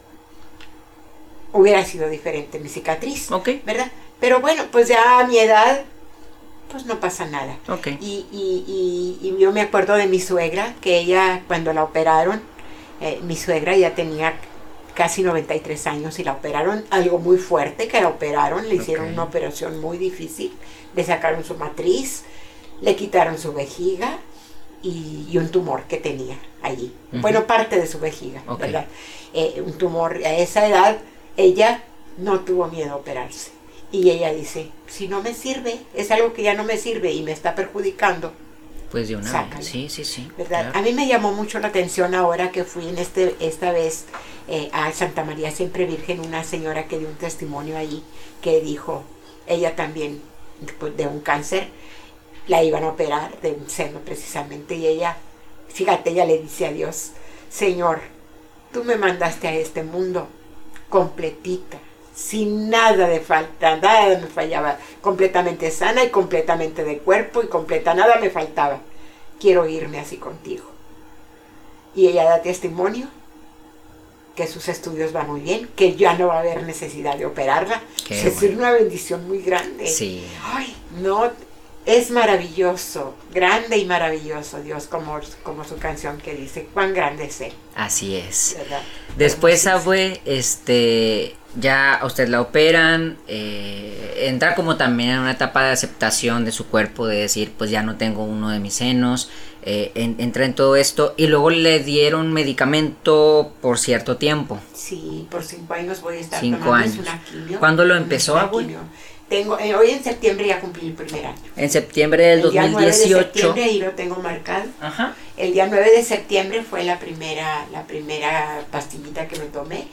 hubiera sido diferente mi cicatriz, ¿verdad? Pero bueno, pues ya a mi edad pues no pasa nada. Y, y, y, yo me acuerdo de mi suegra, que ella cuando la operaron, eh, mi suegra ya tenía casi 93 años y la operaron algo muy fuerte, que la operaron, le hicieron una operación muy difícil, le sacaron su matriz, le quitaron su vejiga y, un tumor que tenía allí. Bueno, parte de su vejiga, ¿verdad? Eh, un tumor a esa edad, ella no tuvo miedo a operarse y ella dice, si no me sirve, es algo que ya no me sirve y me está perjudicando.
Pues de una vez. Sí, sí, sí.
¿verdad? A mí me llamó mucho la atención ahora que fui en este, esta vez eh, a Santa María Siempre Virgen, una señora que dio un testimonio ahí que dijo, ella también pues, de un cáncer, la iban a operar de un seno precisamente y ella, fíjate, ella le dice a Dios, Señor, tú me mandaste a este mundo completita, sin nada de falta, nada me fallaba, completamente sana y completamente de cuerpo y completa, nada me faltaba. Quiero irme así contigo. Y ella da testimonio que sus estudios van muy bien, que ya no va a haber necesidad de operarla. es una bendición muy grande.
Sí.
Ay, no, es maravilloso, grande y maravilloso Dios, como, como su canción que dice, cuán grande es Él.
Así es. Después, Abue, este, ya usted la operan, eh, entra como también en una etapa de aceptación de su cuerpo, de decir, pues ya no tengo uno de mis senos, eh, entra en todo esto, y luego le dieron medicamento por cierto tiempo.
Sí, por cinco años voy a estar
cinco años. ¿Cuándo lo empezó, Abue?
Tengo, eh, hoy en septiembre ya cumplí el primer año.
En septiembre del el 2018. Día 9 de septiembre,
ahí lo tengo marcado. Ajá. El día 9 de septiembre fue la primera, la primera pastillita que me tomé.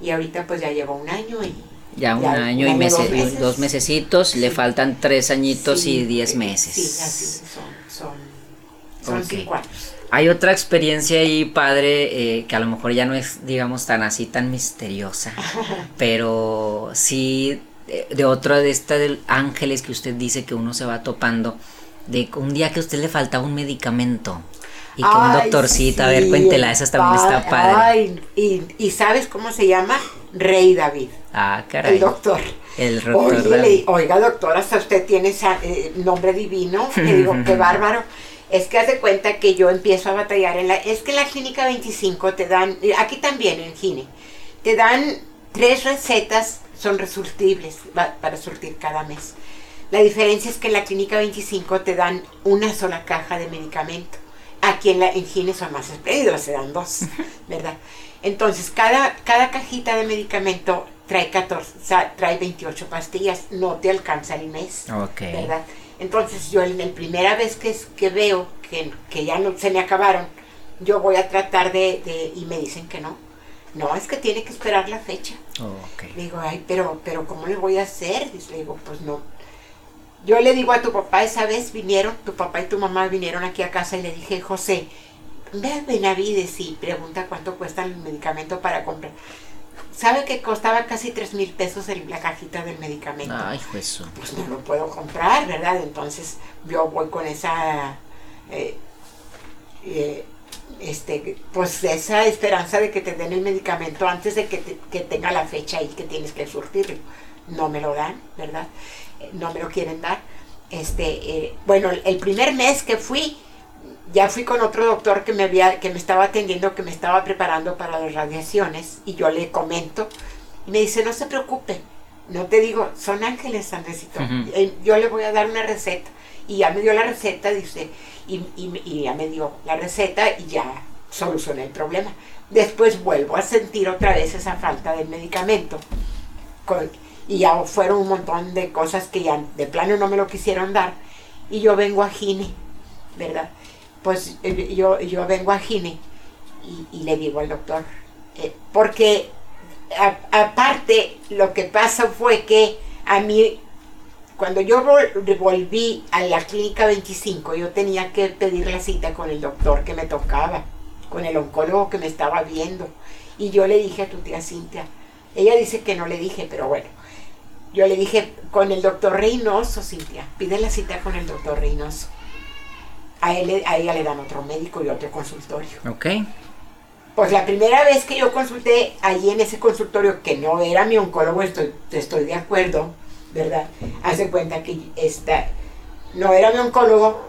Y ahorita pues ya llevo un año y...
Ya un año y meses, dos, mesecitos, le faltan tres añitos y diez meses.
Sí, así son, son, son cinco años.
Hay otra experiencia ahí, padre, eh, que a lo mejor ya no es, digamos, tan así, tan misteriosa, <laughs> pero sí de, otra de estas ángeles que usted dice que uno se va topando, de un día que a usted le faltaba un medicamento y que un doctorcito, a ver, cuéntela, esa también está padre.
Ay, y, y, ¿sabes cómo se llama? Rey David.
Ah, caray.
El doctor.
El doctor
Oiga, doctor, hasta usted tiene ese eh, nombre divino. <laughs> Le digo, qué bárbaro. Es que hace cuenta que yo empiezo a batallar en la... Es que en la clínica 25 te dan, aquí también en Gine, te dan tres recetas son resurtibles para surtir cada mes. La diferencia es que en la clínica 25 te dan una sola caja de medicamento. Aquí en, la, en Gine son más espléndidos, se dan dos, <laughs> ¿verdad? Entonces, cada, cada cajita de medicamento trae 14, trae 28 pastillas, no te alcanza el mes, ¿verdad? Entonces, yo en la primera vez que, que veo que, que, ya no se me acabaron, yo voy a tratar de, de, y me dicen que no, no, es que tiene que esperar la fecha. Le digo, ay, pero, pero ¿cómo le voy a hacer? Le digo, pues no. Yo le digo a tu papá, esa vez vinieron, tu papá y tu mamá vinieron aquí a casa y le dije, José, ve a Benavides y pregunta cuánto cuesta el medicamento para comprar. ¿Sabe que costaba casi tres mil pesos en la cajita del medicamento?
Ay, Jesús.
Pues no lo puedo comprar, ¿verdad? Entonces yo voy con esa... Eh, eh, este, pues esa esperanza de que te den el medicamento antes de que, tenga la fecha y que tienes que surtirlo. No me lo dan, ¿verdad? Eh, no me lo quieren dar. Este, eh, bueno, el primer mes que fui, ya fui con otro doctor que me había, que me estaba atendiendo, que me estaba preparando para las radiaciones, y yo le comento, y me dice, no se preocupe, no te digo, son ángeles, Andresito. Eh, yo le voy a dar una receta. Y ya me dio la receta, dice, y, ya me dio la receta y ya solucioné el problema. Después vuelvo a sentir otra vez esa falta del medicamento. y ya fueron un montón de cosas que ya de plano no me lo quisieron dar. Y yo vengo a Gine, ¿verdad? Pues eh, yo, yo vengo a Gine y, le digo al doctor, eh, porque aparte lo que pasó fue que a mí cuando yo volví a la clínica 25, yo tenía que pedir la cita con el doctor que me tocaba, con el oncólogo que me estaba viendo. Y yo le dije a tu tía Cintia, ella dice que no le dije, pero bueno, yo le dije con el doctor Reynoso, Cintia, pide la cita con el doctor Reynoso. A, él, a ella le dan otro médico y otro consultorio.
Ok.
Pues la primera vez que yo consulté allí en ese consultorio, que no era mi oncólogo, estoy, estoy de acuerdo, ¿verdad? Hace cuenta que esta, no era mi oncólogo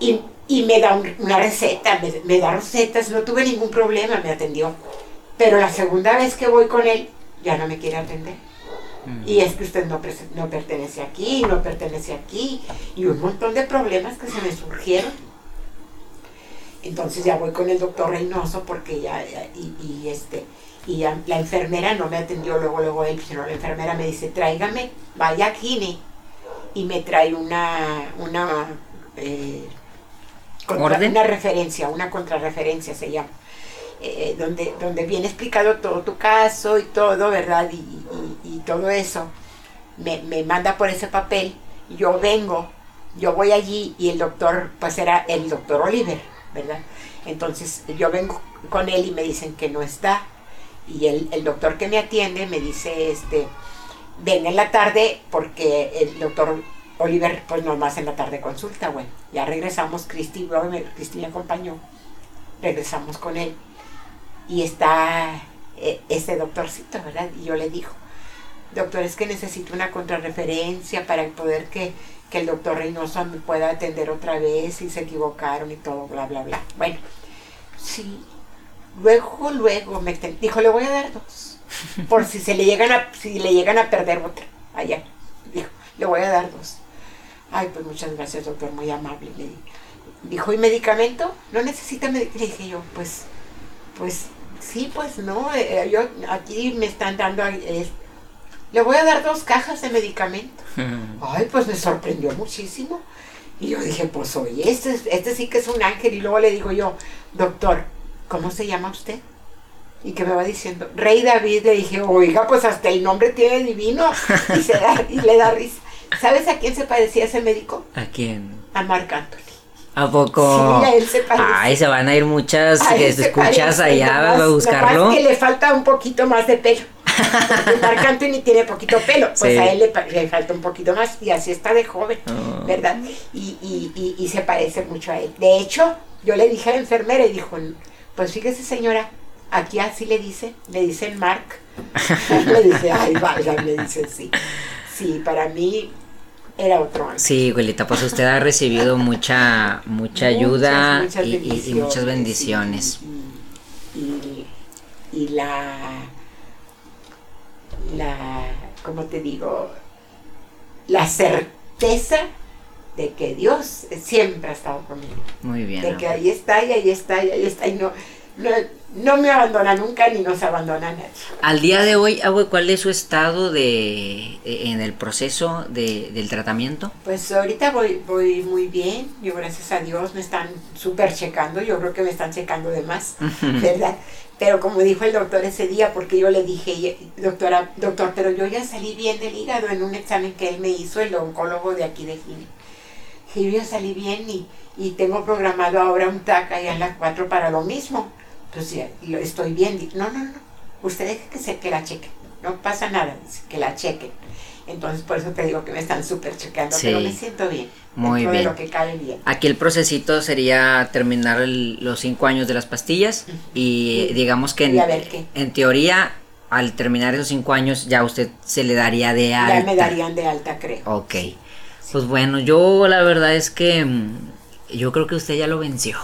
y, me da una receta, me, da recetas, no tuve ningún problema, me atendió. Pero la segunda vez que voy con él, ya no me quiere atender. Mm. Y es que usted no, no pertenece aquí, no pertenece aquí, y un montón de problemas que se me surgieron. Entonces ya voy con el doctor Reynoso porque ya, y este, y la enfermera no me atendió luego, luego él, sino la enfermera me dice, tráigame, vaya a Gine, y me trae una, una, eh, una referencia, una contrarreferencia se llama, eh, donde, donde viene explicado todo tu caso y todo, ¿verdad? Y, todo eso. Me, me, manda por ese papel, yo vengo, yo voy allí y el doctor, pues era el doctor Oliver, ¿verdad? Entonces yo vengo con él y me dicen que no está y el, el, doctor que me atiende me dice, este, ven en la tarde porque el doctor Oliver pues nomás en la tarde consulta, bueno, ya regresamos, Cristi, Cristi me acompañó, regresamos con él y está eh, ese doctorcito, ¿verdad? Y yo le digo, doctor, es que necesito una contrarreferencia para poder que, que el doctor Reynoso me pueda atender otra vez y se equivocaron y todo, bla, bla, bla. Bueno, sí. Luego, luego me dijo, le voy a dar dos. <laughs> Por si se le llegan a, si le llegan a perder otra. Allá. Dijo, le voy a dar dos. Ay, pues muchas gracias, doctor, muy amable. Le dijo, ¿y medicamento? ¿No necesita medicamento? Le dije yo, pues, pues, sí, pues no. Eh, yo aquí me están dando le voy a dar dos cajas de medicamento. <laughs> Ay, pues me sorprendió muchísimo. Y yo dije, pues oye, este, este sí que es un ángel. Y luego le digo yo, doctor, ¿cómo se llama usted? Y que me va diciendo, Rey David, le dije, oiga, pues hasta el nombre tiene divino. Y, se y le da risa. ¿Sabes a quién se parecía ese médico?
¿A quién?
A Marc Anthony.
¿A poco?
Sí, a él se parece.
Ay, se van a ir muchas escuchas allá a buscarlo.
Es que le falta un poquito más de pelo. <laughs> Marc Anthony tiene poquito pelo, pues a él le, falta un poquito más y así está de joven, oh. ¿verdad? Y, y, y, se parece mucho a él. De hecho, yo le dije a la enfermera y dijo, pues fíjese señora, aquí así le dice, le dicen Mark. <laughs> le dice, ay, vaya, le dice sí. Sí, para mí era otro año.
Sí, abuelita, pues usted ha recibido mucha, mucha ayuda y, muchas bendiciones.
y la la, como te digo, la certeza de que Dios siempre ha estado conmigo.
Muy bien.
De que ahí está y ahí está y ahí está y no, no, me abandona nunca ni nos abandona nadie.
Al día de hoy, ¿cuál es su estado de en el proceso de, del tratamiento?
Pues ahorita voy, voy muy bien, yo gracias a Dios me están súper checando, yo creo que me están checando de más, <laughs> ¿verdad? Pero como dijo el doctor ese día, porque yo le dije, doctora, doctor, pero yo ya salí bien del hígado en un examen que él me hizo, el oncólogo de aquí de Gine. Y yo ya salí bien y, y tengo programado ahora un TAC allá en las 4 para lo mismo. Pues ya, lo estoy bien. No, no, no. Usted deje que, se, que la chequen. No pasa nada, que la chequen. Entonces, por eso te digo que me están súper chequeando, pero me siento bien. Muy bien. De lo que cabe bien.
Aquí el procesito sería terminar los cinco años de las pastillas y digamos que en, en teoría al terminar esos cinco años ya usted se le daría de alta.
Ya me darían de alta, creo.
Ok. Pues bueno, yo la verdad es que mm, yo creo que usted ya lo venció.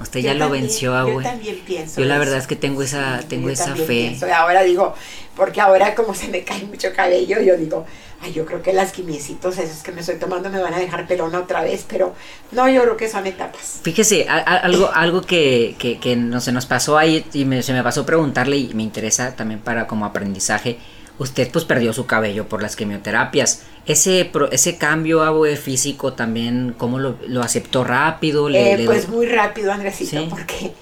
Usted ya lo venció,
abue. Yo también pienso.
Yo la verdad es que tengo esa, tengo esa fe.
Ahora digo, porque ahora como se me cae mucho cabello, yo digo, ay, yo creo que las quimiecitos esas que me estoy tomando me van a dejar pelona otra vez, pero no, yo creo que son etapas.
Fíjese, algo, <laughs> algo que, que, que no, se nos pasó ahí y se me pasó preguntarle y me interesa también para como aprendizaje usted pues perdió su cabello por las quimioterapias. Ese, ese cambio físico también, ¿cómo lo, aceptó rápido?
Eh, pues muy rápido, Andresito, porque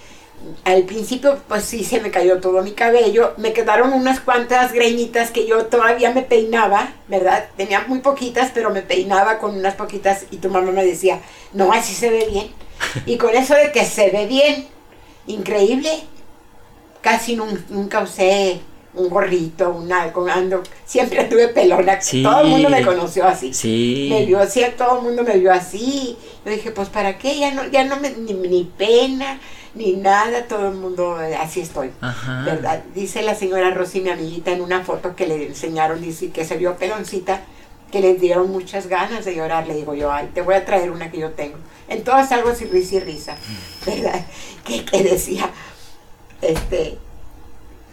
al principio pues sí se me cayó todo mi cabello, me quedaron unas cuantas greñitas que yo todavía me peinaba, ¿verdad? Tenía muy poquitas, pero me peinaba con unas poquitas y tu mamá me decía, no, así se ve bien. <laughs> y con eso de que se ve bien, increíble, casi nunca usé un gorrito, un algo, ando, siempre <laughs> tuve pelona, todo el mundo me conoció así.
Sí.
Me vio así, todo el mundo me vio así. Yo dije, pues para qué, ya no, ya no me, ni, pena, ni nada, todo el mundo, eh, así estoy. ¿Verdad? Dice la señora Rosy, mi amiguita, en una foto que le enseñaron, dice que se vio peloncita, que le dieron muchas ganas de llorar. Le digo yo, ay, te voy a traer una que yo tengo. En todas algo así risa y risa, ¿verdad? <laughs> Que, que decía, este,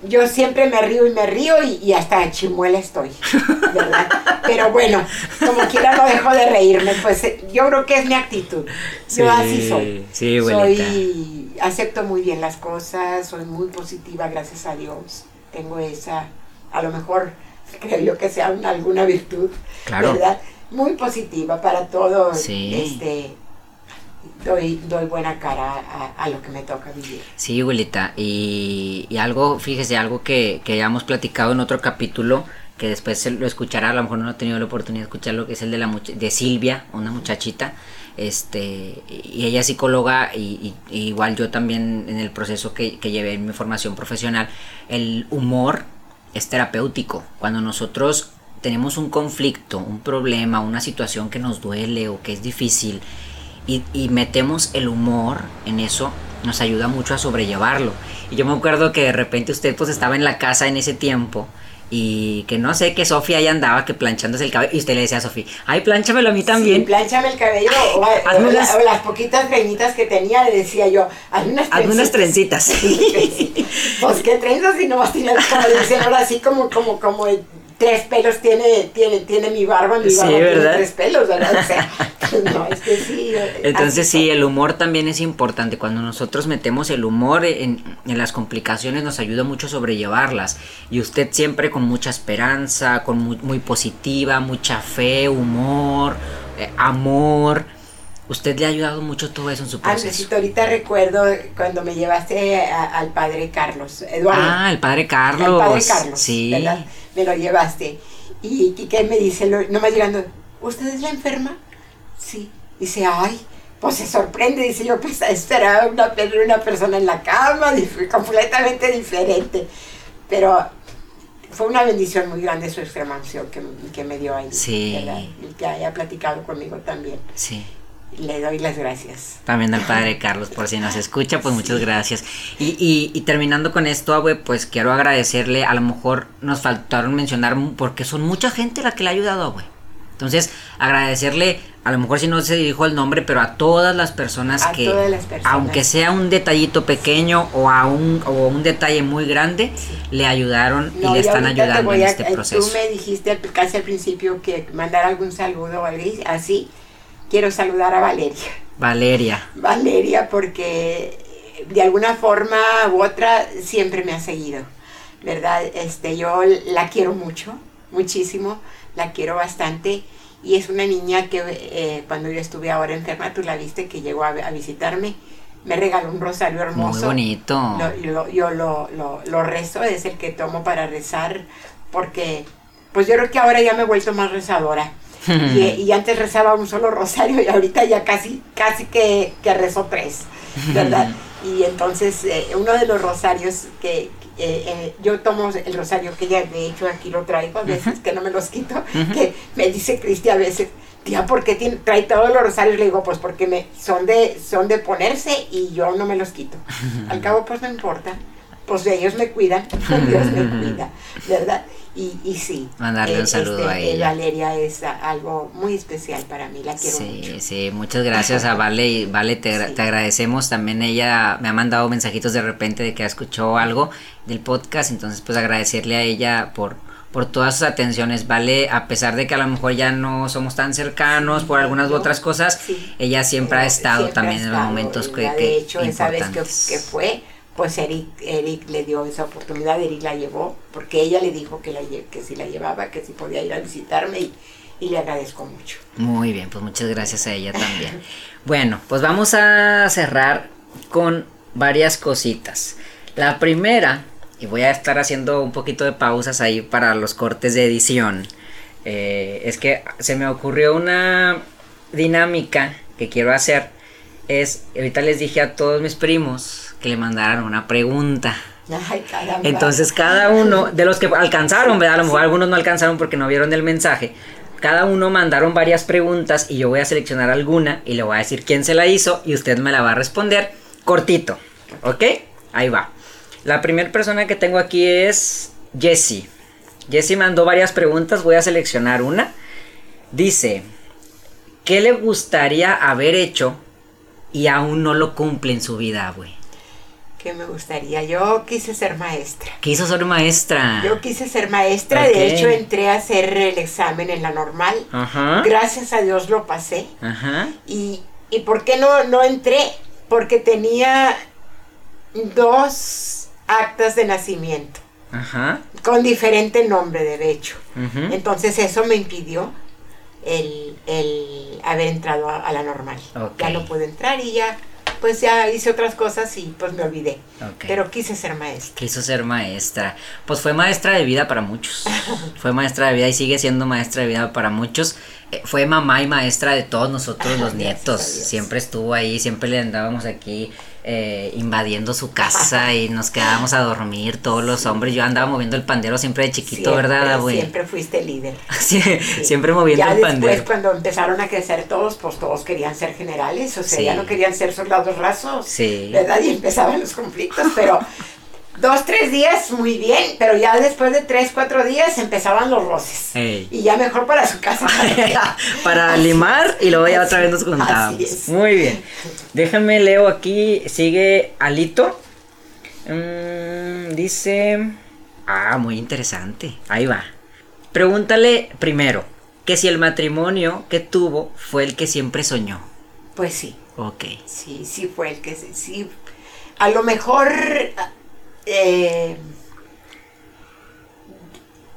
yo siempre me río y me río y, hasta chimuela estoy, ¿verdad? Pero bueno, como quiera no dejo de reírme, pues eh, yo creo que es mi actitud. Yo así soy.
Sí,
soy, acepto muy bien las cosas, soy muy positiva, gracias a Dios. Tengo esa, a lo mejor creo yo que sea alguna virtud, ¿verdad? Muy positiva para todo, este, doy, doy buena cara a, lo que me toca vivir.
Sí, abuelita, y, y algo, fíjese, algo que, que ya hemos platicado en otro capítulo, que después lo escuchará, a lo mejor no ha tenido la oportunidad de escucharlo, que es el de, la de Silvia, una muchachita, este, y ella es psicóloga, y, igual yo también en el proceso que, que llevé en mi formación profesional, el humor es terapéutico. Cuando nosotros tenemos un conflicto, un problema, una situación que nos duele o que es difícil, y, metemos el humor en eso, nos ayuda mucho a sobrellevarlo. Y yo me acuerdo que de repente usted pues estaba en la casa en ese tiempo y que no sé, que Sofía ahí andaba que planchándose el cabello y usted le decía a Sofía, ay, planchamelo a mí también. Sí,
planchame el cabello o, las poquitas greñitas que tenía, le decía yo, hazme unas
trencitas. unas trencitas. <laughs>
pues qué trenzas y nomás tiene como decían ahora así como, como, como tres pelos tiene, tiene, tiene mi barba, mi barba tiene tres pelos, ¿verdad? O sea, <laughs> <laughs> no, es que sí.
Entonces sí, el humor también es importante. Cuando nosotros metemos el humor en, en, las complicaciones nos ayuda mucho a sobrellevarlas. Y usted siempre con mucha esperanza, con muy, muy positiva, mucha fe, humor, eh, amor. Usted le ha ayudado mucho todo eso en su proceso.
ahorita recuerdo cuando me llevaste al padre Carlos, Eduardo.
Ah, el padre Carlos. El
padre Carlos, sí. ¿verdad? Me lo llevaste. Y Quique me dice, no más llegando, ¿usted es la enferma? Sí. Dice, ay, pues se sorprende. Dice, yo pues esperaba una, una persona en la cama, completamente diferente. Pero fue una bendición muy grande su extremación que, que me dio ahí. Sí. Y que haya platicado conmigo también. Sí le doy las gracias.
También al padre Carlos, por si nos escucha, pues muchas gracias. Y, y, y, terminando con esto, abue, pues quiero agradecerle, a lo mejor nos faltaron mencionar, porque son mucha gente la que le ha ayudado, abue. Entonces, agradecerle, a lo mejor si no se dijo el nombre, pero a todas las personas que, aunque sea un detallito pequeño o a un, o un detalle muy grande, le ayudaron y le están ayudando en este proceso.
Tú me dijiste casi al principio que mandar algún saludo o algo así quiero saludar a Valeria.
Valeria.
Valeria, porque de alguna forma u otra siempre me ha seguido, ¿verdad? Este, yo la quiero mucho, muchísimo, la quiero bastante. Y es una niña que eh, cuando yo estuve ahora enferma, tú la viste que llegó a, visitarme, me regaló un rosario hermoso.
Muy bonito.
yo lo, lo, rezo, es el que tomo para rezar, porque pues yo creo que ahora ya me he vuelto más rezadora. <laughs> y, antes rezaba un solo rosario y ahorita ya casi, casi que, que rezo tres, <laughs> ¿verdad? y entonces eh, uno de los rosarios que eh, eh, yo tomo el rosario que ya de hecho aquí lo traigo a veces que no me los quito, que me dice Cristi a veces, tía, ¿por qué tiene, trae todos los rosarios? Le digo, pues porque me, son, de, son de ponerse y yo no me los quito. <laughs> Al cabo pues no importa, pues ellos me cuidan, <laughs> Dios me <laughs> cuida, ¿verdad? Y, y sí.
Mandarle un eh, saludo este, a eh, ella.
Valeria es algo muy especial para mí, la quiero
sí, mucho. Sí, muchas gracias a <laughs> Vale y Vale, te, te, agradecemos. También ella me ha mandado mensajitos de repente de que escuchó algo del podcast, entonces pues agradecerle a ella por, por todas sus atenciones, ¿vale? A pesar de que a lo mejor ya no somos tan cercanos por algunas u otras cosas, ella siempre ha estado también en los momentos que, que,
De hecho, esa vez que, que fue, pues Eric, Eric le dio esa oportunidad, Eric la llevó, porque ella le dijo que, la, si la llevaba, que si podía ir a visitarme y, y le agradezco mucho.
Muy bien, pues muchas gracias a ella también. <laughs> bueno, pues vamos a cerrar con varias cositas. La primera, y voy a estar haciendo un poquito de pausas ahí para los cortes de edición, eh, es que se me ocurrió una dinámica que quiero hacer. Es, ahorita les dije a todos mis primos que le mandaran una pregunta.
Ay,
Entonces cada uno, de los que alcanzaron, ¿verdad? A lo mejor algunos no alcanzaron porque no vieron el mensaje. Cada uno mandaron varias preguntas y yo voy a seleccionar alguna y le voy a decir quién se la hizo y usted me la va a responder cortito. ¿Ok? Ahí va. La primera persona que tengo aquí es Jessie. Jessie mandó varias preguntas, voy a seleccionar una. Dice, ¿qué le gustaría haber hecho y aún no lo cumple en su vida, güey?
¿Qué me gustaría? Yo quise ser maestra.
Quiso ser maestra.
Yo quise ser maestra, de hecho entré a hacer el examen en la normal. Ajá. Gracias a Dios lo pasé. Ajá. Y, y ¿por qué no, no entré? Porque tenía dos actas de nacimiento. Ajá. Con diferente nombre, de hecho. Entonces eso me impidió el, haber entrado a, la normal. Ya no pude entrar y ya pues ya hice otras cosas y pues me olvidé. Pero quise ser maestra.
Quiso ser maestra. Pues fue maestra de vida para muchos. <laughs> fue maestra de vida y sigue siendo maestra de vida para muchos. Eh, fue mamá y maestra de todos nosotros los <laughs> nietos. Siempre estuvo ahí, siempre le andábamos aquí eh, invadiendo su casa y nos quedábamos a dormir todos los hombres. Yo andaba moviendo el pandero siempre de chiquito, ¿verdad,
güey? Siempre fuiste líder. <laughs>
Siempre moviendo el pandero.
Después, cuando empezaron a crecer todos, pues todos querían ser generales, o sea, ya no querían ser soldados rasos, ¿verdad? Y empezaban los conflictos, pero dos, tres días muy bien, pero ya después de tres, cuatro días empezaban los roces. Y ya mejor para su casa. <laughs>
para limar y luego ya otra vez nos juntábamos. Muy bien. Déjame, leo aquí, sigue Alito. Mm, dice... Ah, muy interesante. Ahí va. Pregúntale primero, que si el matrimonio que tuvo fue el que siempre soñó.
Pues sí.
Ok.
Sí, sí fue el que sí. A lo mejor, eh,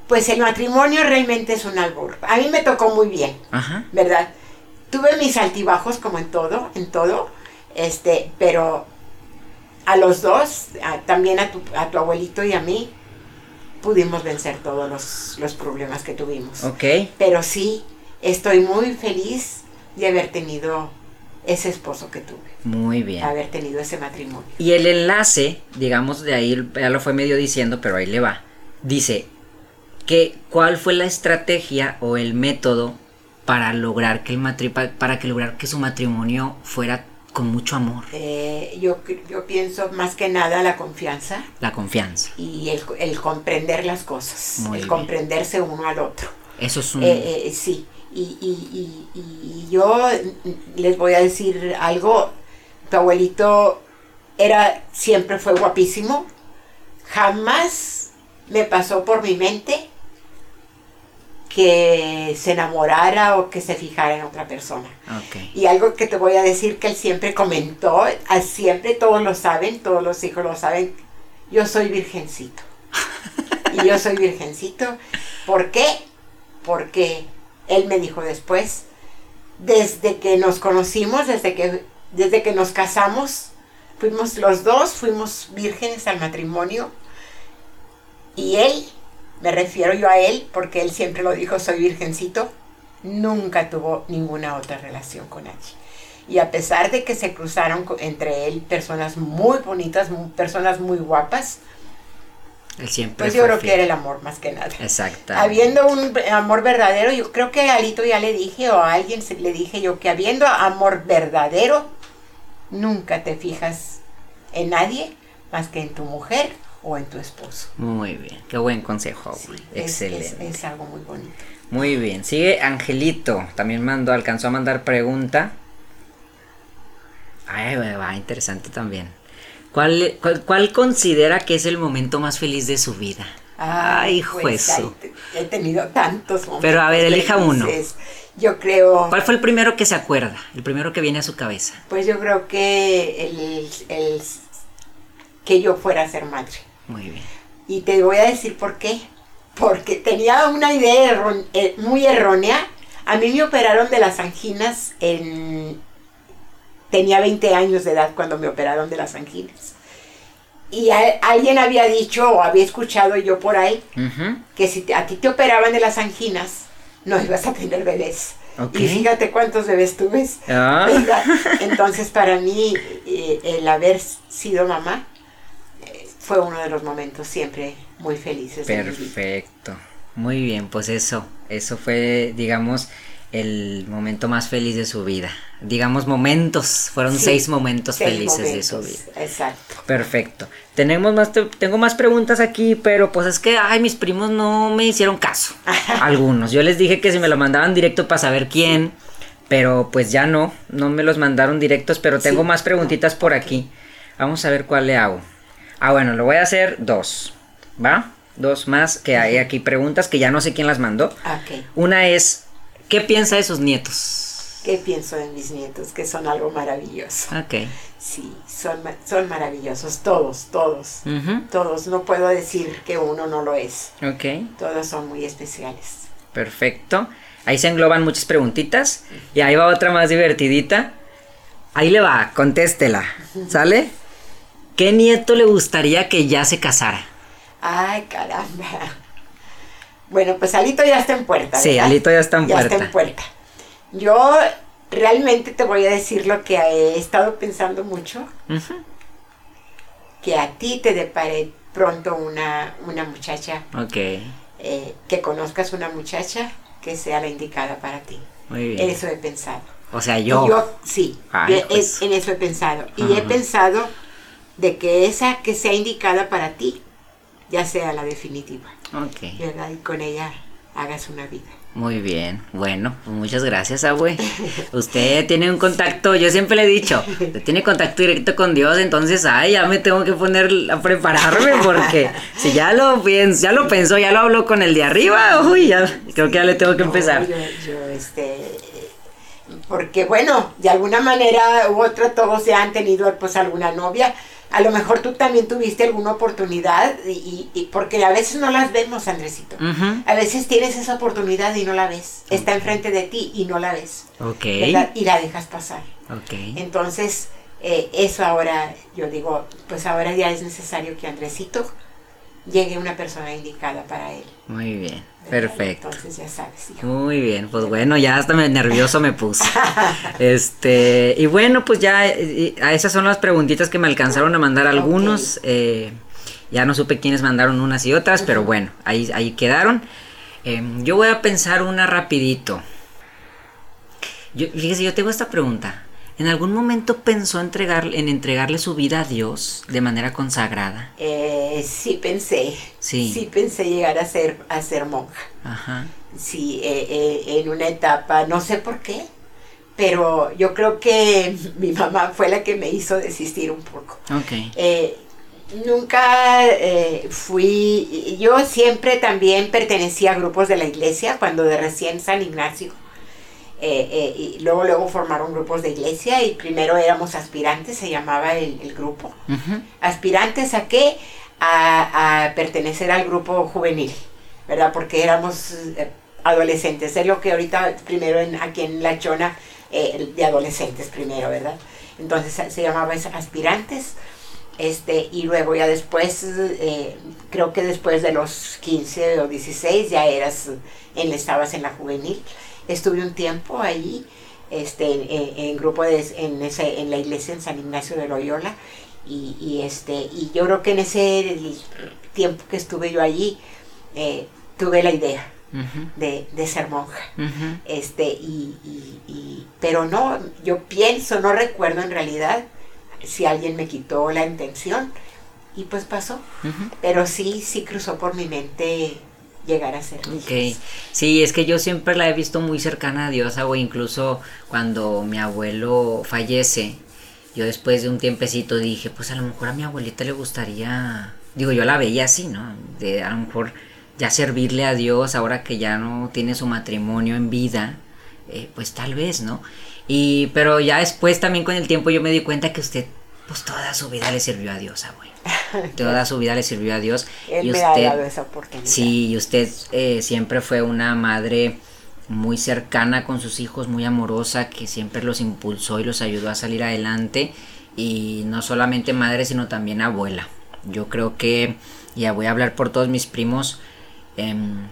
pues el matrimonio realmente es un albur. A mí me tocó muy bien, Ajá. ¿verdad? Tuve mis altibajos como en todo, en todo, este, pero a los dos, también a tu, a tu abuelito y a mí, pudimos vencer todos los, los problemas que tuvimos.
Ok.
Pero sí, estoy muy feliz de haber tenido ese esposo que tuve.
Muy bien.
Haber tenido ese matrimonio.
Y el enlace, digamos, de ahí ya lo fue medio diciendo, pero ahí le va. Dice que cuál fue la estrategia o el método para lograr que el matri para que lograr que su matrimonio fuera con mucho amor.
Eh, yo, yo pienso más que nada la confianza.
La confianza.
Y el, comprender las cosas. el comprenderse uno al otro.
Eso es un...
Eh, eh, sí. Y, y, y, yo les voy a decir algo. Tu abuelito era, siempre fue guapísimo. Jamás me pasó por mi mente que se enamorara o que se fijara en otra persona. Y algo que te voy a decir que él siempre comentó, siempre todos lo saben, todos los hijos lo saben, yo soy virgencito. y yo soy virgencito. ¿Por qué? Porque él me dijo después, desde que nos conocimos, desde que, desde que nos casamos, fuimos los dos, fuimos vírgenes al matrimonio. Y él me refiero yo a él porque él siempre lo dijo, soy virgencito, nunca tuvo ninguna otra relación con nadie. Y a pesar de que se cruzaron entre él personas muy bonitas, personas muy guapas,
él siempre
pues yo creo que era el amor más que nada.
Exacto.
Habiendo un amor verdadero, yo creo que a Alito ya le dije o a alguien le dije yo que habiendo amor verdadero, nunca te fijas en nadie más que en tu mujer o en tu esposo.
Muy bien, qué buen consejo. Excelente.
Es, algo muy bonito.
Muy bien, sigue Angelito, también mandó, alcanzó a mandar pregunta. Ay, va, interesante también. ¿Cuál, cuál, considera que es el momento más feliz de su vida?
Ay, pues, he tenido tantos momentos.
Pero a ver, elija uno.
Yo creo.
¿Cuál fue el primero que se acuerda? El primero que viene a su cabeza.
Pues yo creo que el, el que yo fuera a ser madre.
Muy bien.
Y te voy a decir por qué. Porque tenía una idea eh, muy errónea. A mí me operaron de las anginas en... Tenía 20 años de edad cuando me operaron de las anginas. Y alguien había dicho o había escuchado yo por ahí que si a ti te operaban de las anginas, no ibas a tener bebés. Y fíjate cuántos bebés tuve. Ah. Entonces para mí eh, el haber sido mamá fue uno de los momentos siempre muy felices.
Perfecto. Muy bien, pues eso, eso fue, digamos, el momento más feliz de su vida. Digamos momentos, fueron seis momentos felices de su vida.
Exacto.
Perfecto. Tenemos más, tengo más preguntas aquí, pero pues es que, ay, mis primos no me hicieron caso. <laughs> Algunos. Yo les dije que si me lo mandaban directo para saber quién, pero pues ya no, no me los mandaron directos, pero tengo más preguntitas por aquí. Vamos a ver cuál le hago. Ah, bueno, lo voy a hacer dos. ¿Va? Dos más que hay aquí preguntas que ya no sé quién las mandó.
Okay.
Una es, ¿qué piensa de sus nietos?
¿Qué pienso de mis nietos? Que son algo maravilloso.
Ok.
Sí, son, son maravillosos, todos, todos. Todos, no puedo decir que uno no lo es.
Ok.
Todos son muy especiales.
Perfecto. Ahí se engloban muchas preguntitas. Y ahí va otra más divertidita. Ahí le va, contéstela. ¿Sale? ¿Qué nieto le gustaría que ya se casara?
Ay, caramba. Bueno, pues Alito ya está en puerta.
Sí, Alito ya está en puerta.
Ya está en puerta. Yo realmente te voy a decir lo que he estado pensando mucho. Que a ti te depare pronto una, una muchacha.
Ok.
Eh, que conozcas una muchacha que sea la indicada para ti.
Muy bien.
Eso he pensado.
O sea, yo.
yo sí, pues. en eso he pensado. Y he pensado de que esa que sea indicada para ti ya sea la definitiva.
Ok.
¿Verdad? Y con ella hagas una vida.
Muy bien, bueno, pues muchas gracias, abue. <laughs> Usted tiene un contacto, yo siempre le he dicho, usted tiene contacto directo con Dios, entonces, ay, ya me tengo que poner a prepararme porque <laughs> si ya lo pienso, ya lo pensó, ya lo habló con el de arriba, uy, ya creo que ya le tengo que empezar.
yo, yo, este, porque bueno, de alguna manera u otra todos ya han tenido pues alguna novia a lo mejor tú también tuviste alguna oportunidad y, porque a veces no las vemos, Andresito. A veces tienes esa oportunidad y no la ves. Está enfrente de ti y no la ves.
Ok.
Y la dejas pasar.
Ok.
Entonces, eh, eso ahora, yo digo, pues ahora ya es necesario que Andresito llegue una persona indicada para él.
Muy bien, perfecto.
Entonces ya sabes.
Muy bien, pues bueno, ya hasta me nervioso me puse. <laughs> este, y bueno, pues ya a esas son las preguntitas que me alcanzaron a mandar algunos. Eh, ya no supe quiénes mandaron unas y otras, pero bueno, ahí, ahí quedaron. Em, yo voy a pensar una rapidito. Yo, fíjese, yo tengo esta pregunta. ¿En algún momento pensó entregar, en entregarle su vida a Dios de manera consagrada?
Eh, sí pensé.
Sí.
Sí pensé llegar a ser, a ser monja.
Ajá.
Sí, eh, eh, en una etapa, no sé por qué, pero yo creo que <laughs> mi mamá fue la que me hizo desistir un poco.
Ok.
nunca fui, yo siempre también pertenecía a grupos de la iglesia, cuando de recién San Ignacio eh, eh, y luego, luego formaron grupos de iglesia y primero éramos aspirantes, se llamaba el, grupo. ¿Aspirantes a qué? A, pertenecer al grupo juvenil, ¿verdad? Porque éramos eh, adolescentes, es lo que ahorita primero en, aquí en La Chona, de adolescentes primero, ¿verdad? Entonces se llamaba aspirantes. Este, y luego ya después, creo que después de los 15 o 16 ya eras, en, estabas en la juvenil estuve un tiempo ahí, este, en, grupo de, en, ese, en la iglesia en San Ignacio de Loyola, y, este, y yo creo que en ese tiempo que estuve yo allí, eh, tuve la idea. de, ser monja. este, y, y, pero no, yo pienso, no recuerdo en realidad si alguien me quitó la intención y pues pasó. Pero sí, sí cruzó por mi mente llegar a ser
Ok, sí, es que yo siempre la he visto muy cercana a Dios, o incluso cuando mi abuelo fallece, yo después de un tiempecito dije, pues a lo mejor a mi abuelita le gustaría, digo, yo la veía así, ¿no? De a lo mejor ya servirle a Dios ahora que ya no tiene su matrimonio en vida, eh, pues tal vez, ¿no? Y, pero ya después también con el tiempo yo me di cuenta que usted, pues toda su vida le sirvió a Dios, abuelo. Toda su vida le sirvió a Dios. <laughs>
y usted, esa oportunidad.
Sí, y usted eh, siempre fue una madre muy cercana con sus hijos, muy amorosa, que siempre los impulsó y los ayudó a salir adelante. Y no solamente madre, sino también abuela. Yo creo que, ya voy a hablar por todos mis primos, em,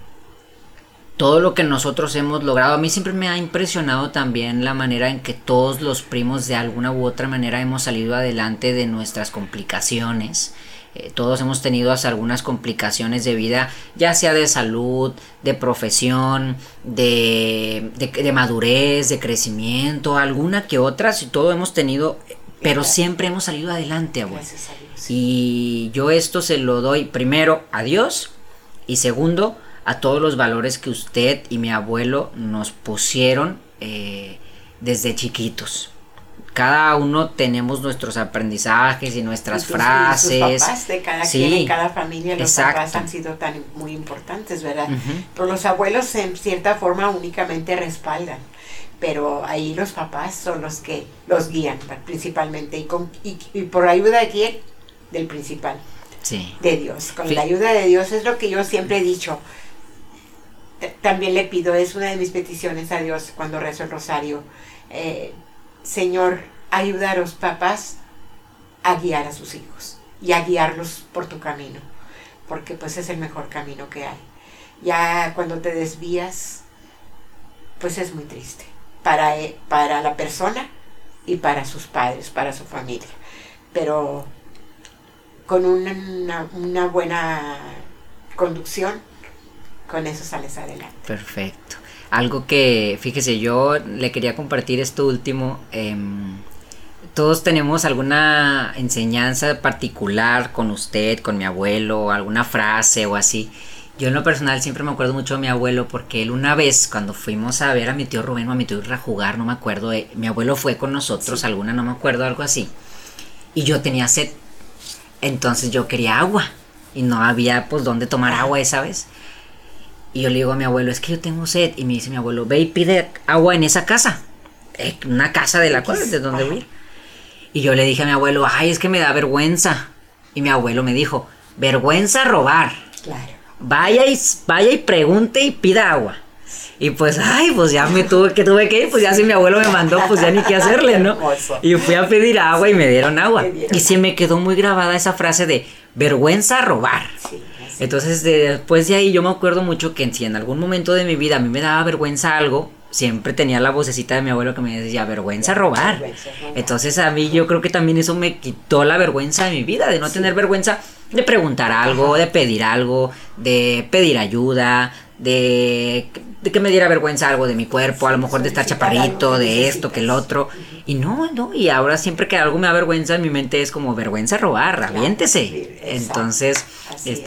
todo lo que nosotros hemos logrado. A mí siempre me ha impresionado también la manera en que todos los primos de alguna u otra manera hemos salido adelante de nuestras complicaciones. Eh, todos hemos tenido algunas complicaciones de vida, ya sea de salud, de profesión, de, de, madurez, de crecimiento, alguna que otra, si todo hemos tenido, pero siempre hemos salido adelante, abuelo. Y yo esto se lo doy primero a Dios y segundo a todos los valores que usted y mi abuelo nos pusieron eh, desde chiquitos. Cada uno tenemos nuestros aprendizajes y nuestras frases.
los papás de cada quien, en cada familia, los papás han sido tan muy importantes, ¿verdad? Pero los abuelos en cierta forma únicamente respaldan pero ahí los papás son los que los guían principalmente y, con, y, por ayuda de quién del principal
sí.
de Dios con la ayuda de Dios es lo que yo siempre he dicho también le pido, es una de mis peticiones a Dios cuando rezo el rosario. Eh, Señor, ayudar a los papás a guiar a sus hijos y a guiarlos por tu camino, porque pues es el mejor camino que hay. Ya cuando te desvías, pues es muy triste para, eh, para la persona y para sus padres, para su familia. Pero con una, una buena conducción, con eso sales adelante.
Perfecto. Algo que, fíjese, yo le quería compartir esto último. Em, todos tenemos alguna enseñanza particular con usted, con mi abuelo, alguna frase o así. Yo en lo personal siempre me acuerdo mucho de mi abuelo porque él una vez cuando fuimos a ver a mi tío Rubén o a mi tío a jugar, no me acuerdo, eh, mi abuelo fue con nosotros, alguna, no me acuerdo, algo así. Y yo tenía sed. Entonces yo quería agua y no había pues dónde tomar agua esa vez. Y yo le digo a mi abuelo, es que yo tengo sed. Y me dice mi abuelo, ve y pide agua en esa casa. Eh, una casa de la cual, de donde voy. Y yo le dije a mi abuelo, ay, es que me da vergüenza. Y mi abuelo me dijo, vergüenza robar. Claro vaya y, vaya y pregunte y pida agua. Y pues, ay, pues ya me tuve que tuve que ir, pues ya si mi abuelo me mandó, pues ya ni qué hacerle, ¿no? Y fui a pedir agua y me dieron agua. Y se me quedó muy grabada esa frase de vergüenza robar. Entonces, después de ahí yo me acuerdo mucho que si en algún momento de mi vida a mí me daba vergüenza algo, siempre tenía la vocecita de mi abuelo que me decía, vergüenza robar. Entonces a mí yo creo que también eso me quitó la vergüenza de mi vida, de no tener vergüenza de preguntar algo, de pedir algo, de pedir ayuda, de, que me diera vergüenza algo de mi cuerpo, a lo mejor de estar chaparrito, de esto, que el otro. Y no, no, y ahora siempre que algo me da vergüenza en mi mente es como vergüenza robar, aviéntese. Entonces,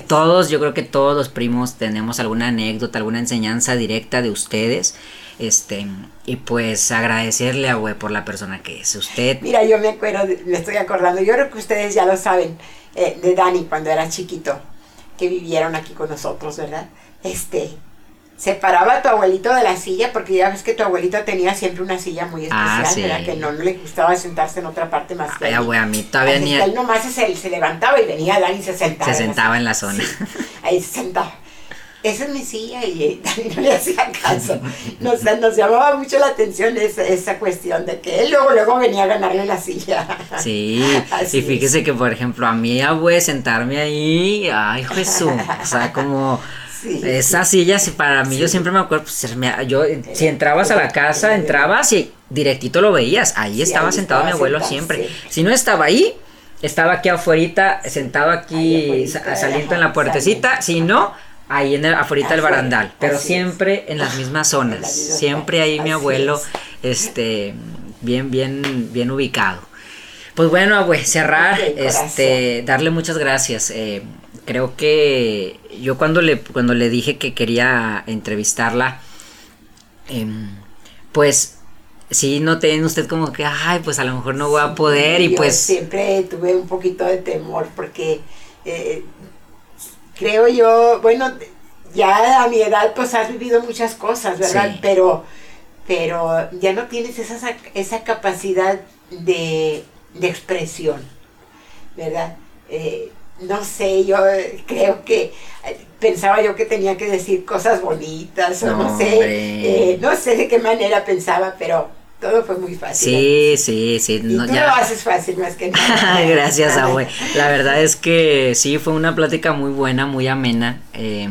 todos, yo creo que todos los primos tenemos alguna anécdota, alguna enseñanza directa de ustedes. Este, y pues agradecerle a güey por la persona que es usted.
Mira, yo me acuerdo, me estoy acordando, yo creo que ustedes ya lo saben, eh, de Dani cuando era chiquito, que vivieron aquí con nosotros, ¿verdad? Este, separaba a tu abuelito de la silla, porque ya ves que tu abuelito tenía siempre una silla muy ah, especial, Que no, le gustaba sentarse en otra parte más que
Ay, a mí todavía ni...
Él nomás se, se, levantaba y venía Dani y se sentaba.
Se sentaba en la zona.
ahí se sentaba esa es mi silla y <laughs> Dani no le hacía caso. Nos, nos llamaba mucho la atención esa, esa, cuestión de que él luego, luego venía a ganarle la silla.
Sí, <laughs> y fíjese que por ejemplo a mí güey sentarme ahí, ay Jesús, o sea, como... Esa silla, para mí, yo siempre me acuerdo, pues, yo, si entrabas a la casa, entrabas y directito lo veías, ahí estaba sentado mi abuelo siempre. Si no estaba ahí, estaba aquí afuera, sentado aquí, saliendo en la puertecita, si no, ahí en el, afuera del barandal, pero siempre en las mismas zonas, siempre ahí mi abuelo, este, bien, bien, bien ubicado. Pues bueno, abue, cerrar, este, darle muchas gracias. Eh, creo que yo cuando le, cuando le dije que quería entrevistarla, em, pues sí noté en usted como que, ay, pues a lo mejor no voy a poder y pues...
Siempre tuve un poquito de temor porque eh, creo yo, bueno, ya a mi edad pues has vivido muchas cosas, ¿verdad? Pero, pero ya no tienes esa, esa capacidad de, expresión, ¿verdad? Eh, no sé, yo creo que pensaba yo que tenía que decir cosas bonitas, o no, sé, eh, no sé de qué manera pensaba, pero todo fue muy fácil. Sí,
sí, sí.
Y tú lo haces fácil más que nada. <laughs>
Gracias, abue. La verdad es que sí, fue una plática muy buena, muy amena. Eh,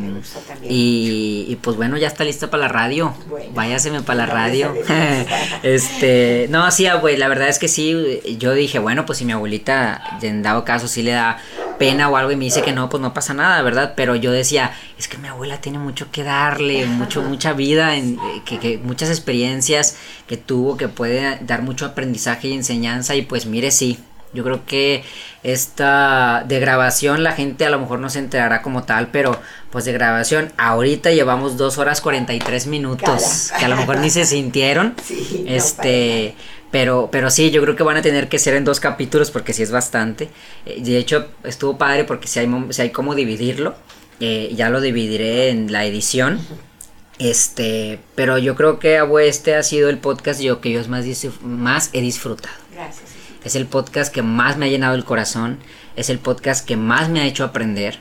y, y, pues bueno, ya está lista para la radio. Bueno, Váyaseme para la radio. <laughs> este, no, sí, abue, la verdad es que sí, yo dije, bueno, pues si mi abuelita, en dado caso, sí le da pena o algo y me dice que no, pues no pasa nada, ¿verdad? Pero yo decía, es que mi abuela tiene mucho que darle, mucho, mucha vida, en, que, que muchas experiencias que tuvo, que puede dar mucho aprendizaje y enseñanza y pues mire, sí, yo creo que esta de grabación la gente a lo mejor no se enterará como tal, pero pues de grabación ahorita llevamos dos horas 43 minutos, que a lo mejor ni se sintieron. <laughs> este, pero, pero sí, yo creo que van a tener que ser en dos capítulos porque sí es bastante. Eh, de hecho, estuvo padre porque si hay, si hay cómo dividirlo. Eh, ya lo dividiré en la edición. Este, pero yo creo que este ha sido el podcast yo que yo más, más he disfrutado.
Gracias.
Es el podcast que más me ha llenado el corazón. Es el podcast que más me ha hecho aprender.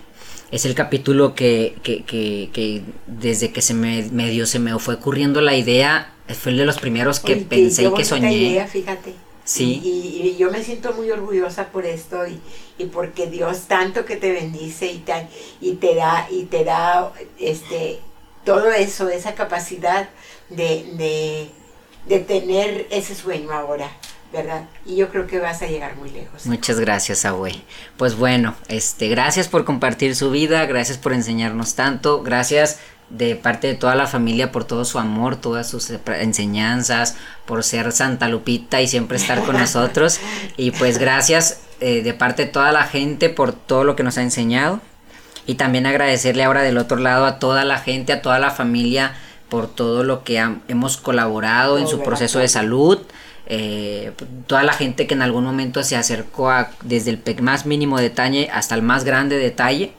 Es el capítulo que, que, que, que desde que se me medio se me fue ocurriendo la idea, fue el de los primeros que pensé y que soñé.
Idea, fíjate.
Sí.
Y, yo me siento muy orgullosa por esto y, y, porque Dios tanto que te bendice y, tan, y te da, y te da este, todo eso, esa capacidad de, de, de tener ese sueño ahora. ¿Verdad? Y yo creo que vas a llegar muy lejos.
Muchas gracias, Abue. Pues bueno, este, gracias por compartir su vida, gracias por enseñarnos tanto, gracias de parte de toda la familia por todo su amor, todas sus enseñanzas, por ser Santa Lupita y siempre estar con <laughs> nosotros. Y pues gracias eh, de parte de toda la gente por todo lo que nos ha enseñado. Y también agradecerle ahora del otro lado a toda la gente, a toda la familia por todo lo que hemos colaborado en su proceso de salud. Eh, toda la gente que en algún momento se acercó a, desde el más mínimo detalle hasta el más grande detalle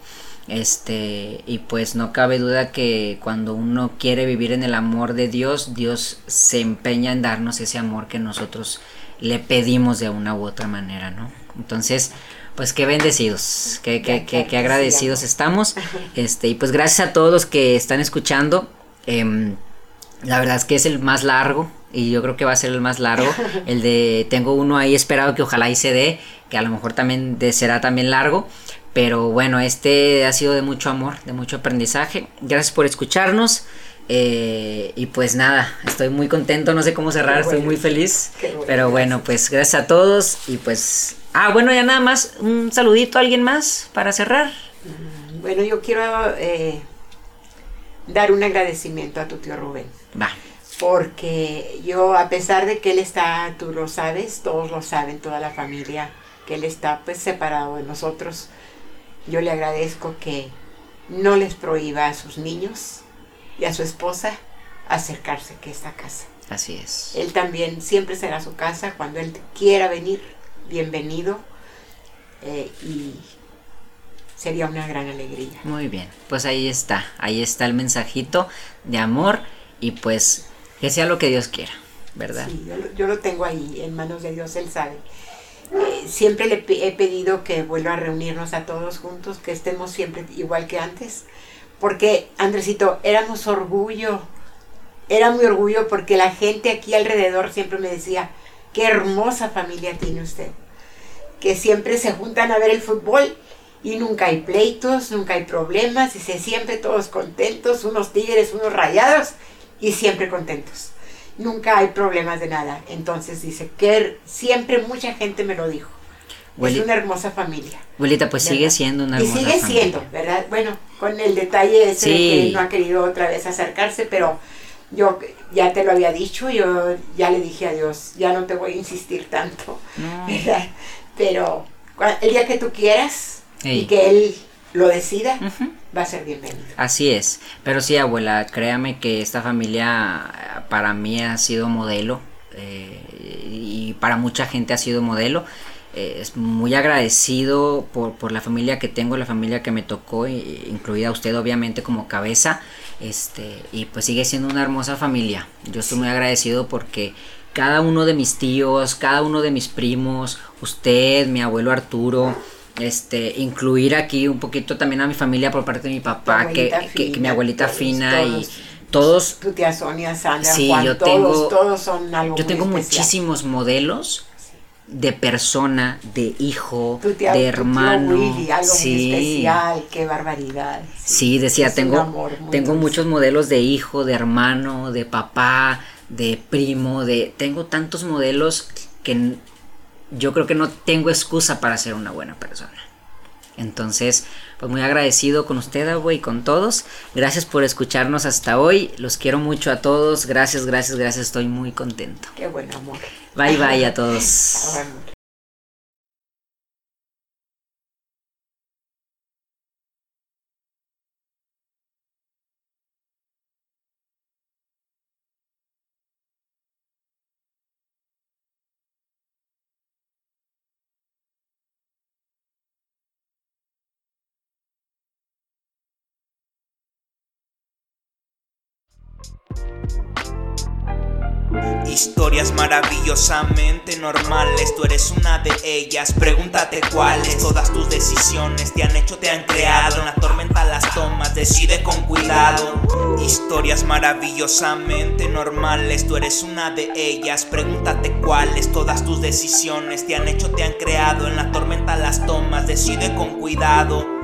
este, y pues no cabe duda que cuando uno quiere vivir en el amor de Dios, Dios se empeña en darnos ese amor que nosotros le pedimos de una u otra manera, ¿no? Entonces, pues qué bendecidos, qué, qué, qué, agradecidos estamos. <laughs> Este, y pues gracias a todos los que están escuchando. Em, la verdad es que es el más largo y yo creo que va a ser el más largo. <laughs> El de tengo uno ahí esperado que ojalá y se dé, que a lo mejor también será también largo. Pero bueno, este ha sido de mucho amor, de mucho aprendizaje. Gracias por escucharnos. Eh, y pues nada, estoy muy contento, no sé cómo cerrar, estoy muy feliz. pero bueno, pues gracias a todos y pues... Ah, bueno, ya nada más, un saludito a alguien más para cerrar.
Mm, bueno, yo quiero eh, dar un agradecimiento a tu tío Rubén. Va. Porque yo, a pesar de que él está, tú lo sabes, todos lo saben, toda la familia, que él está pues separado de nosotros yo le agradezco que no les prohíba a sus niños y a su esposa acercarse a esta casa.
Así es.
Él también siempre será su casa cuando él quiera venir, bienvenido eh, y sería una gran alegría.
Muy bien, pues ahí está, ahí está el mensajito de amor y pues que sea lo que Dios quiera, ¿verdad?
Sí, yo, lo tengo ahí en manos de Dios, Él sabe. Eh, siempre le he pedido que vuelva a reunirnos a todos juntos, que estemos siempre igual que antes. Porque, Andresito, éramos orgullo. Era muy orgullo porque la gente aquí alrededor siempre me decía, qué hermosa familia tiene usted. Que siempre se juntan a ver el fútbol y nunca hay pleitos, nunca hay problemas y se siempre todos contentos, unos tigres, unos rayados y siempre contentos nunca hay problemas de nada. Entonces dice que siempre mucha gente me lo dijo. es una hermosa familia.
Abuelita, pues sigue siendo una
hermosa familia. Y sigue siendo, ¿verdad? Bueno, con el detalle ese que no ha querido otra vez acercarse, pero yo ya te lo había dicho, yo ya le dije a Dios, ya no te voy a insistir tanto, ¿verdad? Pero el día que tú quieras y que Él lo decida, va a ser bienvenido.
Así es, pero sí, abuela, créame que esta familia eh, para mí ha sido modelo eh, y para mucha gente ha sido modelo. Eh, es muy agradecido por, por, la familia que tengo, la familia que me tocó, incluida usted obviamente como cabeza, este, y pues sigue siendo una hermosa familia. Yo estoy muy agradecido porque cada uno de mis tíos, cada uno de mis primos, usted, mi abuelo Arturo, este incluir aquí un poquito también a mi familia por parte de mi papá que, que, mi abuelita fina y todos.
tu tía Sonia Sandra
sí, yo tengo, todos son algo yo tengo muchísimos modelos de persona de hijo de hermano.
Algo sí. especial qué barbaridad.
Sí, decía tengo tengo muchos modelos de hijo de hermano de papá de primo de tengo tantos modelos que yo creo que no tengo excusa para ser una buena persona. Entonces, pues muy agradecido con usted, abue, y con todos. Gracias por escucharnos hasta hoy. Los quiero mucho a todos. Gracias, gracias, gracias. Estoy muy contento.
Qué buen amor.
Bye, bye a todos.
Historias maravillosamente normales, tú eres una de ellas. Pregúntate cuáles. Todas tus decisiones te han hecho, te han creado. En la tormenta las tomas, decide con cuidado. Historias maravillosamente normales, tú eres una de ellas. Pregúntate cuáles. Todas tus decisiones te han hecho, te han creado. En la tormenta las tomas, decide con cuidado.